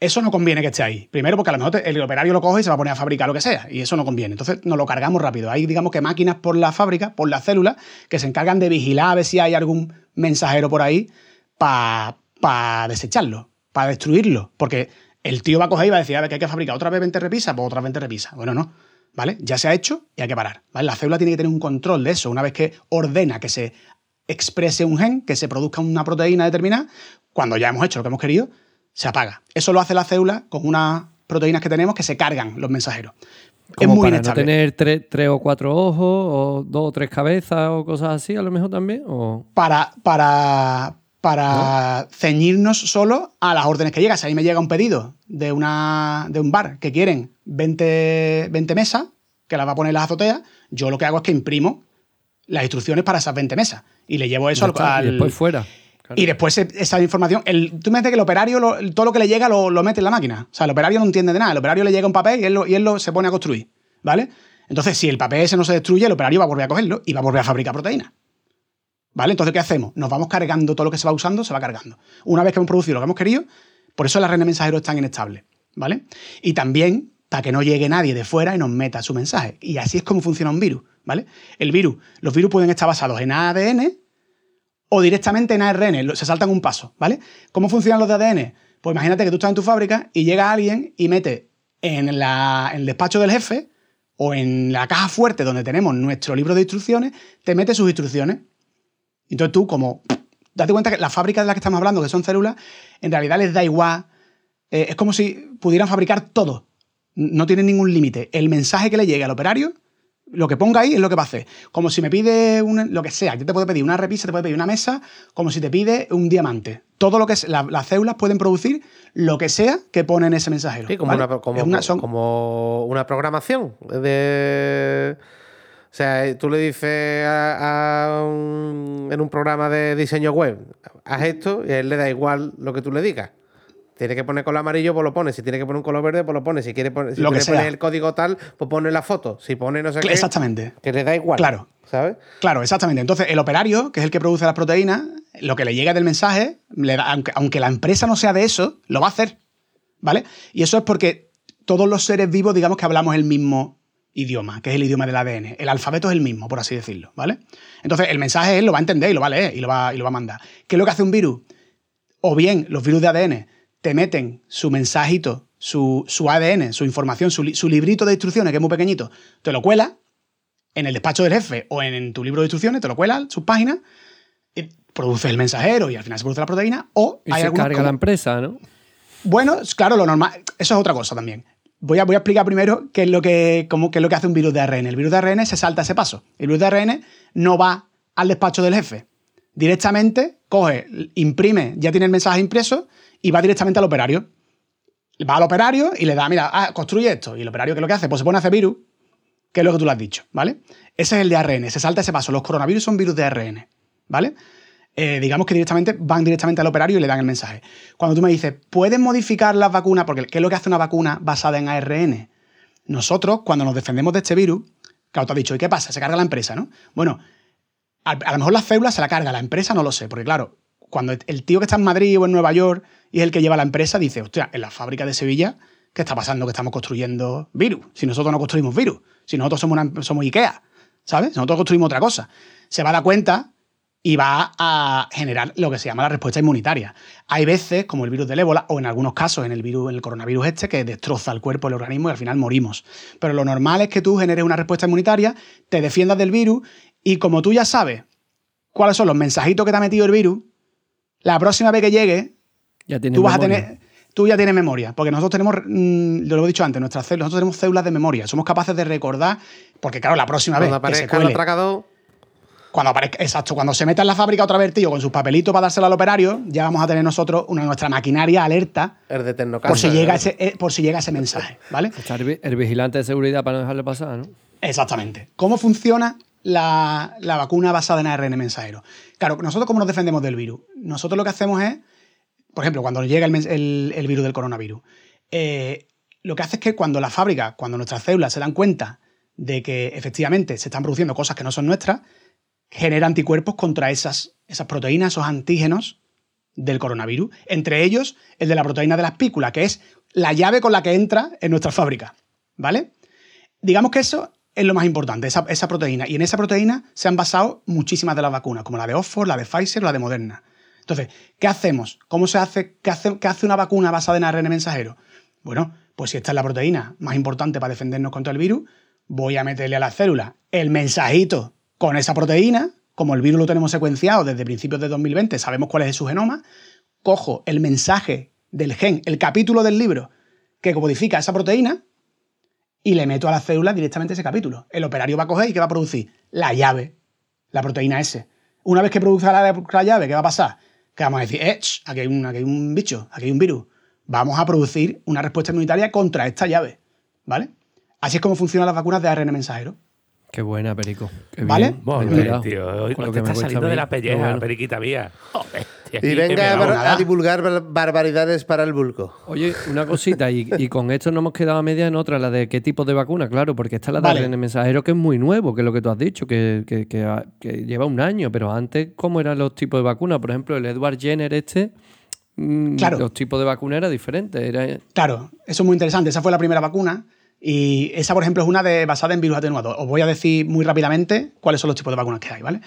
eso no conviene que esté ahí. Primero porque a lo mejor el operario lo coge y se va a poner a fabricar lo que sea, y eso no conviene. Entonces nos lo cargamos rápido. Hay, digamos que máquinas por la fábrica, por la célula, que se encargan de vigilar a ver si hay algún mensajero por ahí para desecharlo, para destruirlo. Porque el tío va a coger y va a decir, a ver, que hay que fabricar otra vez 20 repisas, pues otra vez 20 repisas. Bueno, no. ¿Vale? Ya se ha hecho y hay que parar. ¿vale? La célula tiene que tener un control de eso. Una vez que ordena que se exprese un gen, que se produzca una proteína determinada, cuando ya hemos hecho lo que hemos querido, se apaga. Eso lo hace la célula con unas proteínas que tenemos que se cargan los mensajeros. Es muy para inestable. no tener tres, tres o cuatro ojos, o dos o tres cabezas, o cosas así, a lo mejor también. O... para, para, para ceñirnos solo a las órdenes que llegan. Si a mí me llega un pedido de, una, de un bar que quieren 20, 20 mesas, que las va a poner las azoteas, yo lo que hago es que imprimo las instrucciones para esas 20 mesas y le llevo eso al, está, al- Y después fuera. Y después esa información, el, tú me dices que el operario, todo lo que le llega lo, mete en la máquina. O sea, el operario no entiende de nada. El operario le llega un papel y él, y él lo, se pone a construir. ¿Vale? Entonces, si el papel ese no se destruye, el operario va a volver a cogerlo y va a volver a fabricar proteínas. ¿Vale? Entonces, ¿qué hacemos? Nos vamos cargando todo lo que se va usando, se va cargando. Una vez que hemos producido lo que hemos querido, por eso las redes mensajeros están inestables. ¿Vale? Y también para que no llegue nadie de fuera y nos meta su mensaje. Y así es como funciona un virus. ¿Vale? El virus, los virus pueden estar basados en ADN o directamente en ARN, se saltan un paso, ¿vale? ¿Cómo funcionan los de ADN? Pues imagínate que tú estás en tu fábrica y llega alguien y mete en, el despacho del jefe o en la caja fuerte donde tenemos nuestro libro de instrucciones, te mete sus instrucciones. Entonces tú, como Date cuenta que la fábrica de la que estamos hablando, que son células, en realidad les da igual. Eh, es como si pudieran fabricar todo. No tienen ningún límite. El mensaje que le llegue al operario, lo que ponga ahí es lo que va a hacer. Como si me pide un- lo que sea. Yo te puedo pedir una repisa, te puedo pedir una mesa, como si te pide un diamante. Todo lo que es. la- las células pueden producir lo que sea que pone en ese mensajero. Sí, como, ¿vale? una, como, Es una- son- como una programación. De, o sea, tú le dices a, a un- en un programa de diseño web, haz esto y a él le da igual lo que tú le digas. Tiene que poner color amarillo, pues lo pone. Si tiene que poner un color verde, pues lo pone. Si quiere poner, si Lo que poner el código tal, pues pone la foto. Si pone no sé qué. Exactamente. Que le da igual. Claro. ¿Sabes? Claro, exactamente. Entonces, el operario, que es el que produce las proteínas, lo que le llega del mensaje, le da- aunque, aunque la empresa no sea de eso, lo va a hacer. ¿Vale? Y eso es porque todos los seres vivos, digamos que hablamos el mismo idioma, que es el idioma del ADN. El alfabeto es el mismo, por así decirlo. ¿Vale? Entonces, el mensaje él lo va a entender y lo va a leer y lo va, y lo va a mandar. ¿Qué es lo que hace un virus? O bien los virus de ADN te meten su mensajito, su, su ADN, su información, su, li- su librito de instrucciones, que es muy pequeñito, te lo cuela en el despacho del jefe o en tu libro de instrucciones, te lo cuela, sus páginas, y produce el mensajero y al final se produce la proteína, o Y hay se carga como- la empresa, ¿no? Bueno, claro, lo normal, eso es otra cosa también. Voy a, voy a explicar primero qué es, lo que, cómo, qué es lo que hace un virus de ARN. El virus de ARN se salta ese paso. El virus de ARN no va al despacho del jefe. Directamente coge, imprime, ya tiene el mensaje impreso y va directamente al operario. Va al operario y le da, mira, ah, construye esto. Y el operario, ¿qué es lo que hace? Pues se pone a hacer virus, que es lo que tú le has dicho, ¿vale? Ese es el de ARN, se salta ese paso. Los coronavirus son virus de ARN, ¿vale? Eh, digamos que directamente van directamente al operario y le dan el mensaje. Cuando tú me dices, ¿puedes modificar las vacunas? Porque ¿qué es lo que hace una vacuna basada en ARN? Nosotros, cuando nos defendemos de este virus, claro, tú has dicho, ¿y qué pasa? Se carga la empresa, ¿no? Bueno, a, a lo mejor las células se la carga, la empresa no lo sé, porque claro, cuando el tío que está en Madrid o en Nueva York y es el que lleva la empresa, dice, hostia, en la fábrica de Sevilla, ¿qué está pasando? Que estamos construyendo virus. Si nosotros no construimos virus, si nosotros somos, somos IKEA, ¿sabes? Nosotros construimos otra cosa. Se va a dar cuenta y va a generar lo que se llama la respuesta inmunitaria. Hay veces, como el virus del ébola, o en algunos casos en el virus, en el coronavirus este, que destroza el cuerpo, el organismo y al final morimos. Pero lo normal es que tú generes una respuesta inmunitaria, te defiendas del virus y como tú ya sabes cuáles son los mensajitos que te ha metido el virus, la próxima vez que llegue, Ya tú vas memoria. a tener. Tú ya tienes memoria, porque nosotros tenemos, mm, lo he dicho antes, nuestras células, nosotros tenemos células de memoria, somos capaces de recordar, porque claro, la próxima Cuando vez que se aparezca el cuele, atracador, cuando aparezca, exacto, cuando se meta en la fábrica otra vez, tío, con sus papelitos para dárselo al operario, ya vamos a tener nosotros una nuestra maquinaria alerta el de Tecnocasa. por si llega ese, eh, por si llega ese mensaje, ¿vale? Está el, el vigilante de seguridad para no dejarle pasar, ¿no? Exactamente. ¿Cómo funciona la, la vacuna basada en ARN mensajero? Claro, nosotros cómo nos defendemos del virus. Nosotros lo que hacemos es, por ejemplo, cuando llega el, virus del coronavirus, eh, lo que hace es que cuando la fábrica, cuando nuestras células se dan cuenta de que efectivamente se están produciendo cosas que no son nuestras, genera anticuerpos contra esas, esas proteínas, esos antígenos del coronavirus. Entre ellos, el de la proteína de la espícula, que es la llave con la que entra en nuestra fábrica. ¿Vale? Digamos que eso es lo más importante, esa, esa proteína. Y en esa proteína se han basado muchísimas de las vacunas, como la de Oxford, la de Pfizer la de Moderna. Entonces, ¿qué hacemos? ¿Cómo se hace? ¿Qué hace, qué hace una vacuna basada en ARN mensajero? Bueno, pues si esta es la proteína más importante para defendernos contra el virus, voy a meterle a la célula el mensajito con esa proteína. Como el virus lo tenemos secuenciado desde principios de 2020, sabemos cuál es su genoma, cojo el mensaje del gen, el capítulo del libro que codifica esa proteína y le meto a la célula directamente ese capítulo. El operario va a coger y ¿qué va a producir? La llave, la proteína S. Una vez que produzca la, la llave, ¿qué va a pasar? Que vamos a decir, eh, aquí hay, un, aquí hay un bicho, aquí hay un virus. Vamos a producir una respuesta inmunitaria contra esta llave. ¿Vale? Así es como funcionan las vacunas de ARN mensajero. Qué buena, Perico. Qué ¿Vale? bien. Tirado. tío. Hoy Con lo te está cuesta saliendo de la pelleja, bueno. periquita mía. Joder, tío, Y venga a, divulgar bar- barbaridades para el vulco. Oye, una cosita, y, y con esto nos hemos quedado a media en otra, la de qué tipo de vacuna, claro, porque esta es la de Vale. ARN mensajero, que es muy nuevo, que es lo que tú has dicho, que, que- que ha- que lleva un año, pero antes, ¿cómo eran los tipos de vacuna? Por ejemplo, el Edward Jenner este, mm, Claro. los tipos de vacuna eran diferentes. Era, Claro, eso es muy interesante. Esa fue la primera vacuna. Y esa, por ejemplo, es una de, basada en virus atenuados. Os voy a decir muy rápidamente cuáles son los tipos de vacunas que hay, ¿vale?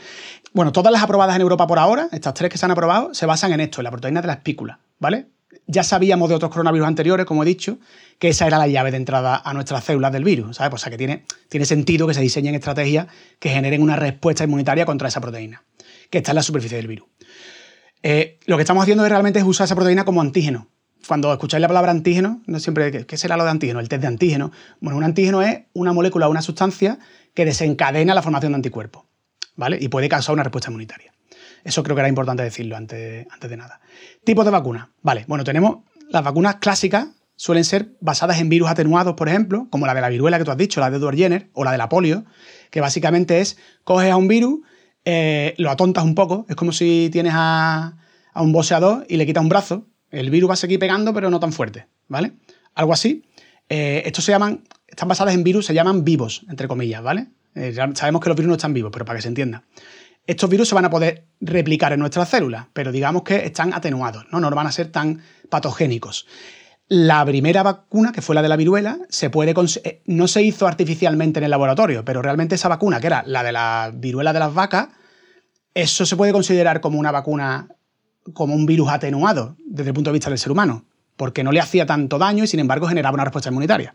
Bueno, todas las aprobadas en Europa por ahora, estas tres que se han aprobado, se basan en esto, en la proteína de la espícula, ¿vale? Ya sabíamos de otros coronavirus anteriores, como he dicho, que esa era la llave de entrada a nuestras células del virus, ¿sabes? Pues, o sea, que tiene, tiene sentido que se diseñen estrategias que generen una respuesta inmunitaria contra esa proteína, que está en la superficie del virus. Eh, lo que estamos haciendo es realmente es usar esa proteína como antígeno. Cuando escucháis la palabra antígeno, no siempre, ¿qué- ¿qué será lo de antígeno? El test de antígeno. Bueno, un antígeno es una molécula o una sustancia que desencadena la formación de anticuerpos, ¿vale? Y puede causar una respuesta inmunitaria. Eso creo que era importante decirlo antes, antes de nada. Tipos de vacunas. Vale, bueno, tenemos las vacunas clásicas, suelen ser basadas en virus atenuados, por ejemplo, como la de la viruela que tú has dicho, la de Edward Jenner, o la de la polio, que básicamente es, coges a un virus, eh, lo atontas un poco, es como si tienes a, a un boxeador y le quitas un brazo, el virus va a seguir pegando, pero no tan fuerte, ¿vale? Algo así. Eh, estos se llaman, están basadas en virus, se llaman vivos, entre comillas, ¿vale? Eh, sabemos que los virus no están vivos, pero para que se entienda. Estos virus se van a poder replicar en nuestras células, pero digamos que están atenuados, ¿no? No van a ser tan patogénicos. La primera vacuna, que fue la de la viruela, se puede eh, no se hizo artificialmente en el laboratorio, pero realmente esa vacuna, que era la de la viruela de las vacas, eso se puede considerar como una vacuna, como un virus atenuado desde el punto de vista del ser humano, porque no le hacía tanto daño y sin embargo generaba una respuesta inmunitaria.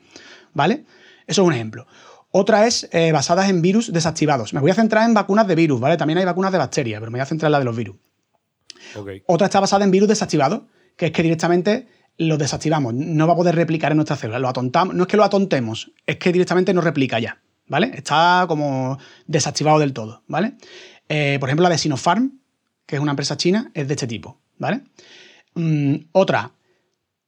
¿Vale? Eso es un ejemplo. Otra es eh, basadas en virus desactivados. Me voy a centrar en vacunas de virus, ¿vale? También hay vacunas de bacterias, pero me voy a centrar en la de los virus. Otra está basada en virus desactivados, que es que directamente lo desactivamos. No va a poder replicar en nuestras células. Lo atontamos. No es que lo atontemos, es que directamente no replica ya. ¿Vale? Está como desactivado del todo. ¿Vale? Eh, por ejemplo, la de Sinopharm, que es una empresa china, es de este tipo. ¿Vale? Mm, otra.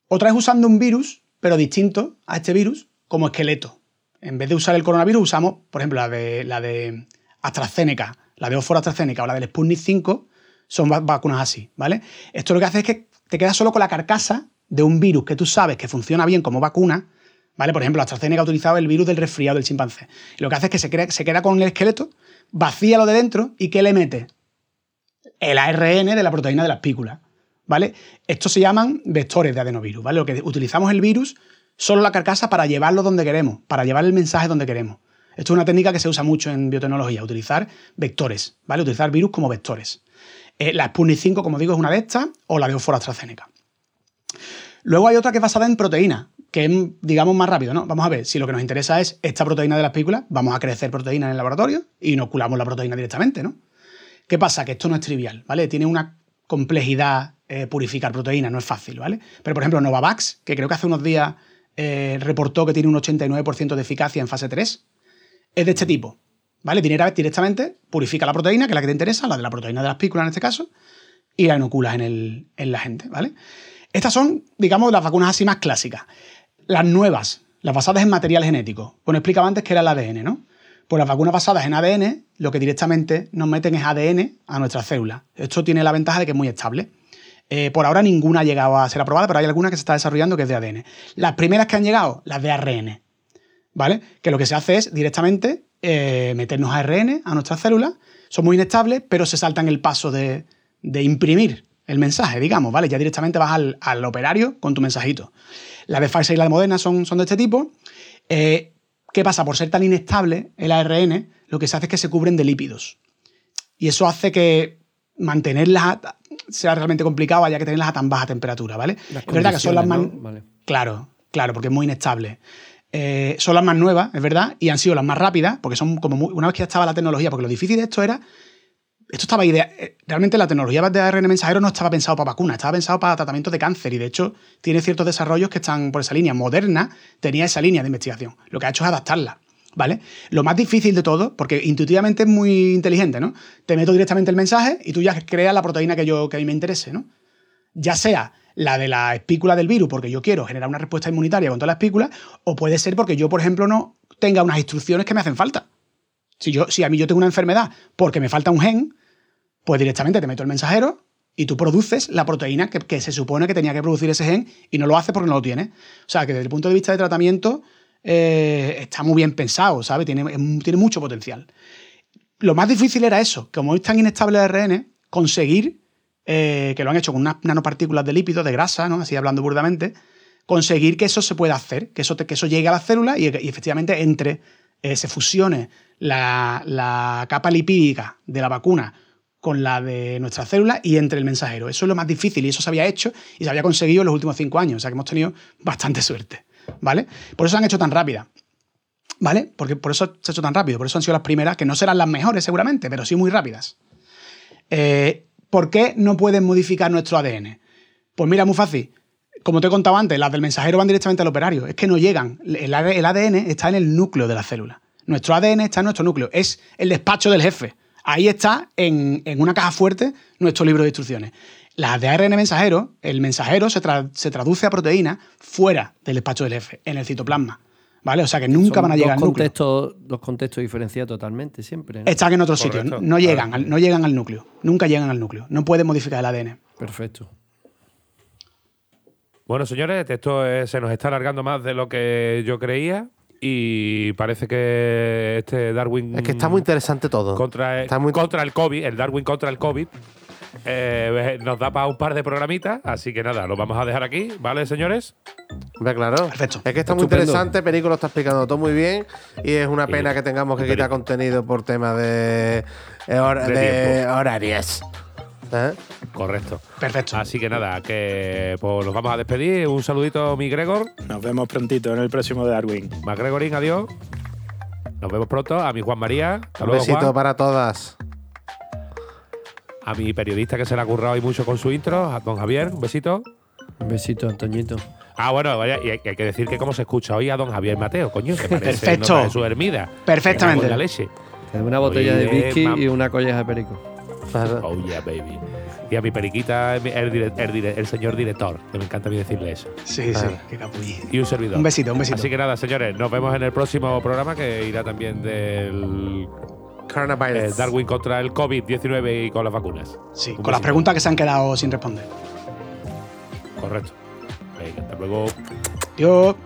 Otra es usando un virus, pero distinto a este virus, como esqueleto. En vez de usar el coronavirus, usamos, por ejemplo, la de, la de AstraZeneca, la de Oxford AstraZeneca o la del Sputnik 5, son va- vacunas así, ¿vale? Esto lo que hace es que te quedas solo con la carcasa de un virus que tú sabes que funciona bien como vacuna, ¿vale? Por ejemplo, AstraZeneca ha utilizado el virus del resfriado del chimpancé. Y lo que hace es que se, crea- se queda con el esqueleto, vacía lo de dentro y ¿qué le mete? El ARN de la proteína de la espícula, ¿vale? Estos se llaman vectores de adenovirus, ¿vale? Lo que utilizamos el virus, solo la carcasa para llevarlo donde queremos, para llevar el mensaje donde queremos. Esto es una técnica que se usa mucho en biotecnología, utilizar vectores, ¿vale? Utilizar virus como vectores. Eh, la Sputnik 5, como digo, es una de estas, o la de Oxford AstraZeneca. Luego hay otra que es basada en proteína, que es, digamos, más rápido, ¿no? Vamos a ver, si lo que nos interesa es esta proteína de las películas, vamos a crecer proteína en el laboratorio y inoculamos la proteína directamente, ¿no? ¿Qué pasa? Que esto no es trivial, ¿vale? Tiene una complejidad eh, purificar proteína, no es fácil, ¿vale? Pero, por ejemplo, Novavax, que creo que hace unos días eh, reportó que tiene un 89% de eficacia en fase 3, es de este tipo, ¿vale? Directamente purifica la proteína, que es la que te interesa, la de la proteína de las pículas en este caso, y la inoculas en, en la gente, ¿vale? Estas son, digamos, las vacunas así más clásicas. Las nuevas, las basadas en material genético. Bueno, explicaba antes que era el ADN, ¿no? Pues las vacunas basadas en ADN, lo que directamente nos meten es ADN a nuestras células. Esto tiene la ventaja de que es muy estable. Eh, por ahora ninguna ha llegado a ser aprobada, pero hay alguna que se está desarrollando que es de ADN. Las primeras que han llegado, las de ARN. ¿Vale? Que lo que se hace es directamente eh, meternos ARN a nuestras células. Son muy inestables, pero se saltan el paso de, de imprimir el mensaje, digamos, ¿vale? Ya directamente vas al, operario con tu mensajito. La de Pfizer y la de Moderna son, son de este tipo. Eh, ¿Qué pasa? Por ser tan inestable el ARN, lo que se hace es que se cubren de lípidos. Y eso hace que mantenerlas sea realmente complicado, haya que tenerlas a tan baja temperatura, ¿vale? Las es verdad que son las más... condiciones, ¿no? Vale. Claro, claro, porque es muy inestable. Eh, son las más nuevas, es verdad, y han sido las más rápidas, porque son como muy- una vez que ya estaba la tecnología, porque lo difícil de esto era, esto estaba idea, eh, realmente la tecnología de ARN mensajero no estaba pensado para vacunas, estaba pensado para tratamientos de cáncer y de hecho tiene ciertos desarrollos que están por esa línea. Moderna tenía esa línea de investigación, lo que ha hecho es adaptarla. ¿Vale? Lo más difícil de todo, porque intuitivamente es muy inteligente, ¿no? Te meto directamente el mensaje y tú ya creas la proteína que, yo, que a mí me interese, ¿no? ya sea la de la espícula del virus, porque yo quiero generar una respuesta inmunitaria contra la espícula, o puede ser porque yo, por ejemplo, no tenga unas instrucciones que me hacen falta. Si, yo, si a mí yo tengo una enfermedad porque me falta un gen, pues directamente te meto el mensajero y tú produces la proteína que, se supone que tenía que producir ese gen y no lo hace porque no lo tiene. O sea, que desde el punto de vista de tratamiento eh, está muy bien pensado, ¿sabes? Tiene, tiene mucho potencial. Lo más difícil era eso, como es tan inestable el ARN, conseguir, eh, que lo han hecho con unas nanopartículas de lípidos, de grasa, ¿no? así hablando burdamente, conseguir que eso se pueda hacer, que eso, que eso llegue a las células y, y efectivamente entre, eh, se fusione la, la capa lipídica de la vacuna con la de nuestras células y entre el mensajero. Eso es lo más difícil y eso se había hecho y se había conseguido en los últimos cinco años. O sea que hemos tenido bastante suerte. ¿Vale? Por eso se han hecho tan rápidas. ¿Vale? Porque por eso se ha hecho tan rápido. Por eso han sido las primeras, que no serán las mejores seguramente, pero sí muy rápidas. Eh, ¿Por qué no pueden modificar nuestro ADN? Pues mira, muy fácil. Como te he contado antes, las del mensajero van directamente al operario. Es que no llegan. El, AD el ADN está en el núcleo de la célula. Nuestro ADN está en nuestro núcleo. Es el despacho del jefe. Ahí está, en, en una caja fuerte, nuestro libro de instrucciones. Las de ARN mensajero, el mensajero se, tra- se traduce a proteína fuera del despacho del jefe, en el citoplasma. ¿Vale? O sea que nunca Son van a llegar al núcleo. dos contextos diferenciados totalmente, siempre. ¿no? Están en otro sitio. Correcto. No llegan, al, no llegan al núcleo. Nunca llegan al núcleo. No pueden modificar el ADN. Perfecto. Bueno, señores, esto eh, se nos está alargando más de lo que yo creía y parece que este Darwin... Es que está muy interesante todo. Contra el, contra el COVID, el Darwin contra el COVID, eh, nos da para un par de programitas, así que nada, lo vamos a dejar aquí, ¿vale, señores? Hombre, claro. Perfecto. Es que está muy Estupendo. interesante, Perico lo está explicando todo muy bien y es una pena que tengamos que quitar contenido por tema de, eh, hor- De horarios. ¿Eh? Correcto. Perfecto. Así que nada, que pues, nos vamos a despedir. Un saludito, mi Gregor. Nos vemos prontito en el próximo Darwin. MacGregorín, adiós. Nos vemos pronto. A mi Juan María. Hasta Un luego, besito Juan. para todas. A mi periodista que se le ha currado hoy mucho con su intro, a don Javier. Un besito. Un besito, Antoñito. Ah, bueno, vaya, y hay, hay que decir que cómo se escucha hoy a don Javier Mateo, coño, que parece Perfecto. de su hermida. Perfectamente. La leche. Una botella de whisky y una colleja de perico. Oh yeah, baby. Y a mi periquita, el, señor director, que me encanta a mí decirle eso. Sí, sí. Qué. Y un servidor. Un besito, un besito. Así que nada, señores, nos vemos en el próximo programa que irá también del Coronavirus. eh, Darwin contra el COVID-19 y con las vacunas. Sí, Un con las preguntas que se han quedado sin responder. Correcto. Venga, hasta luego. Yo.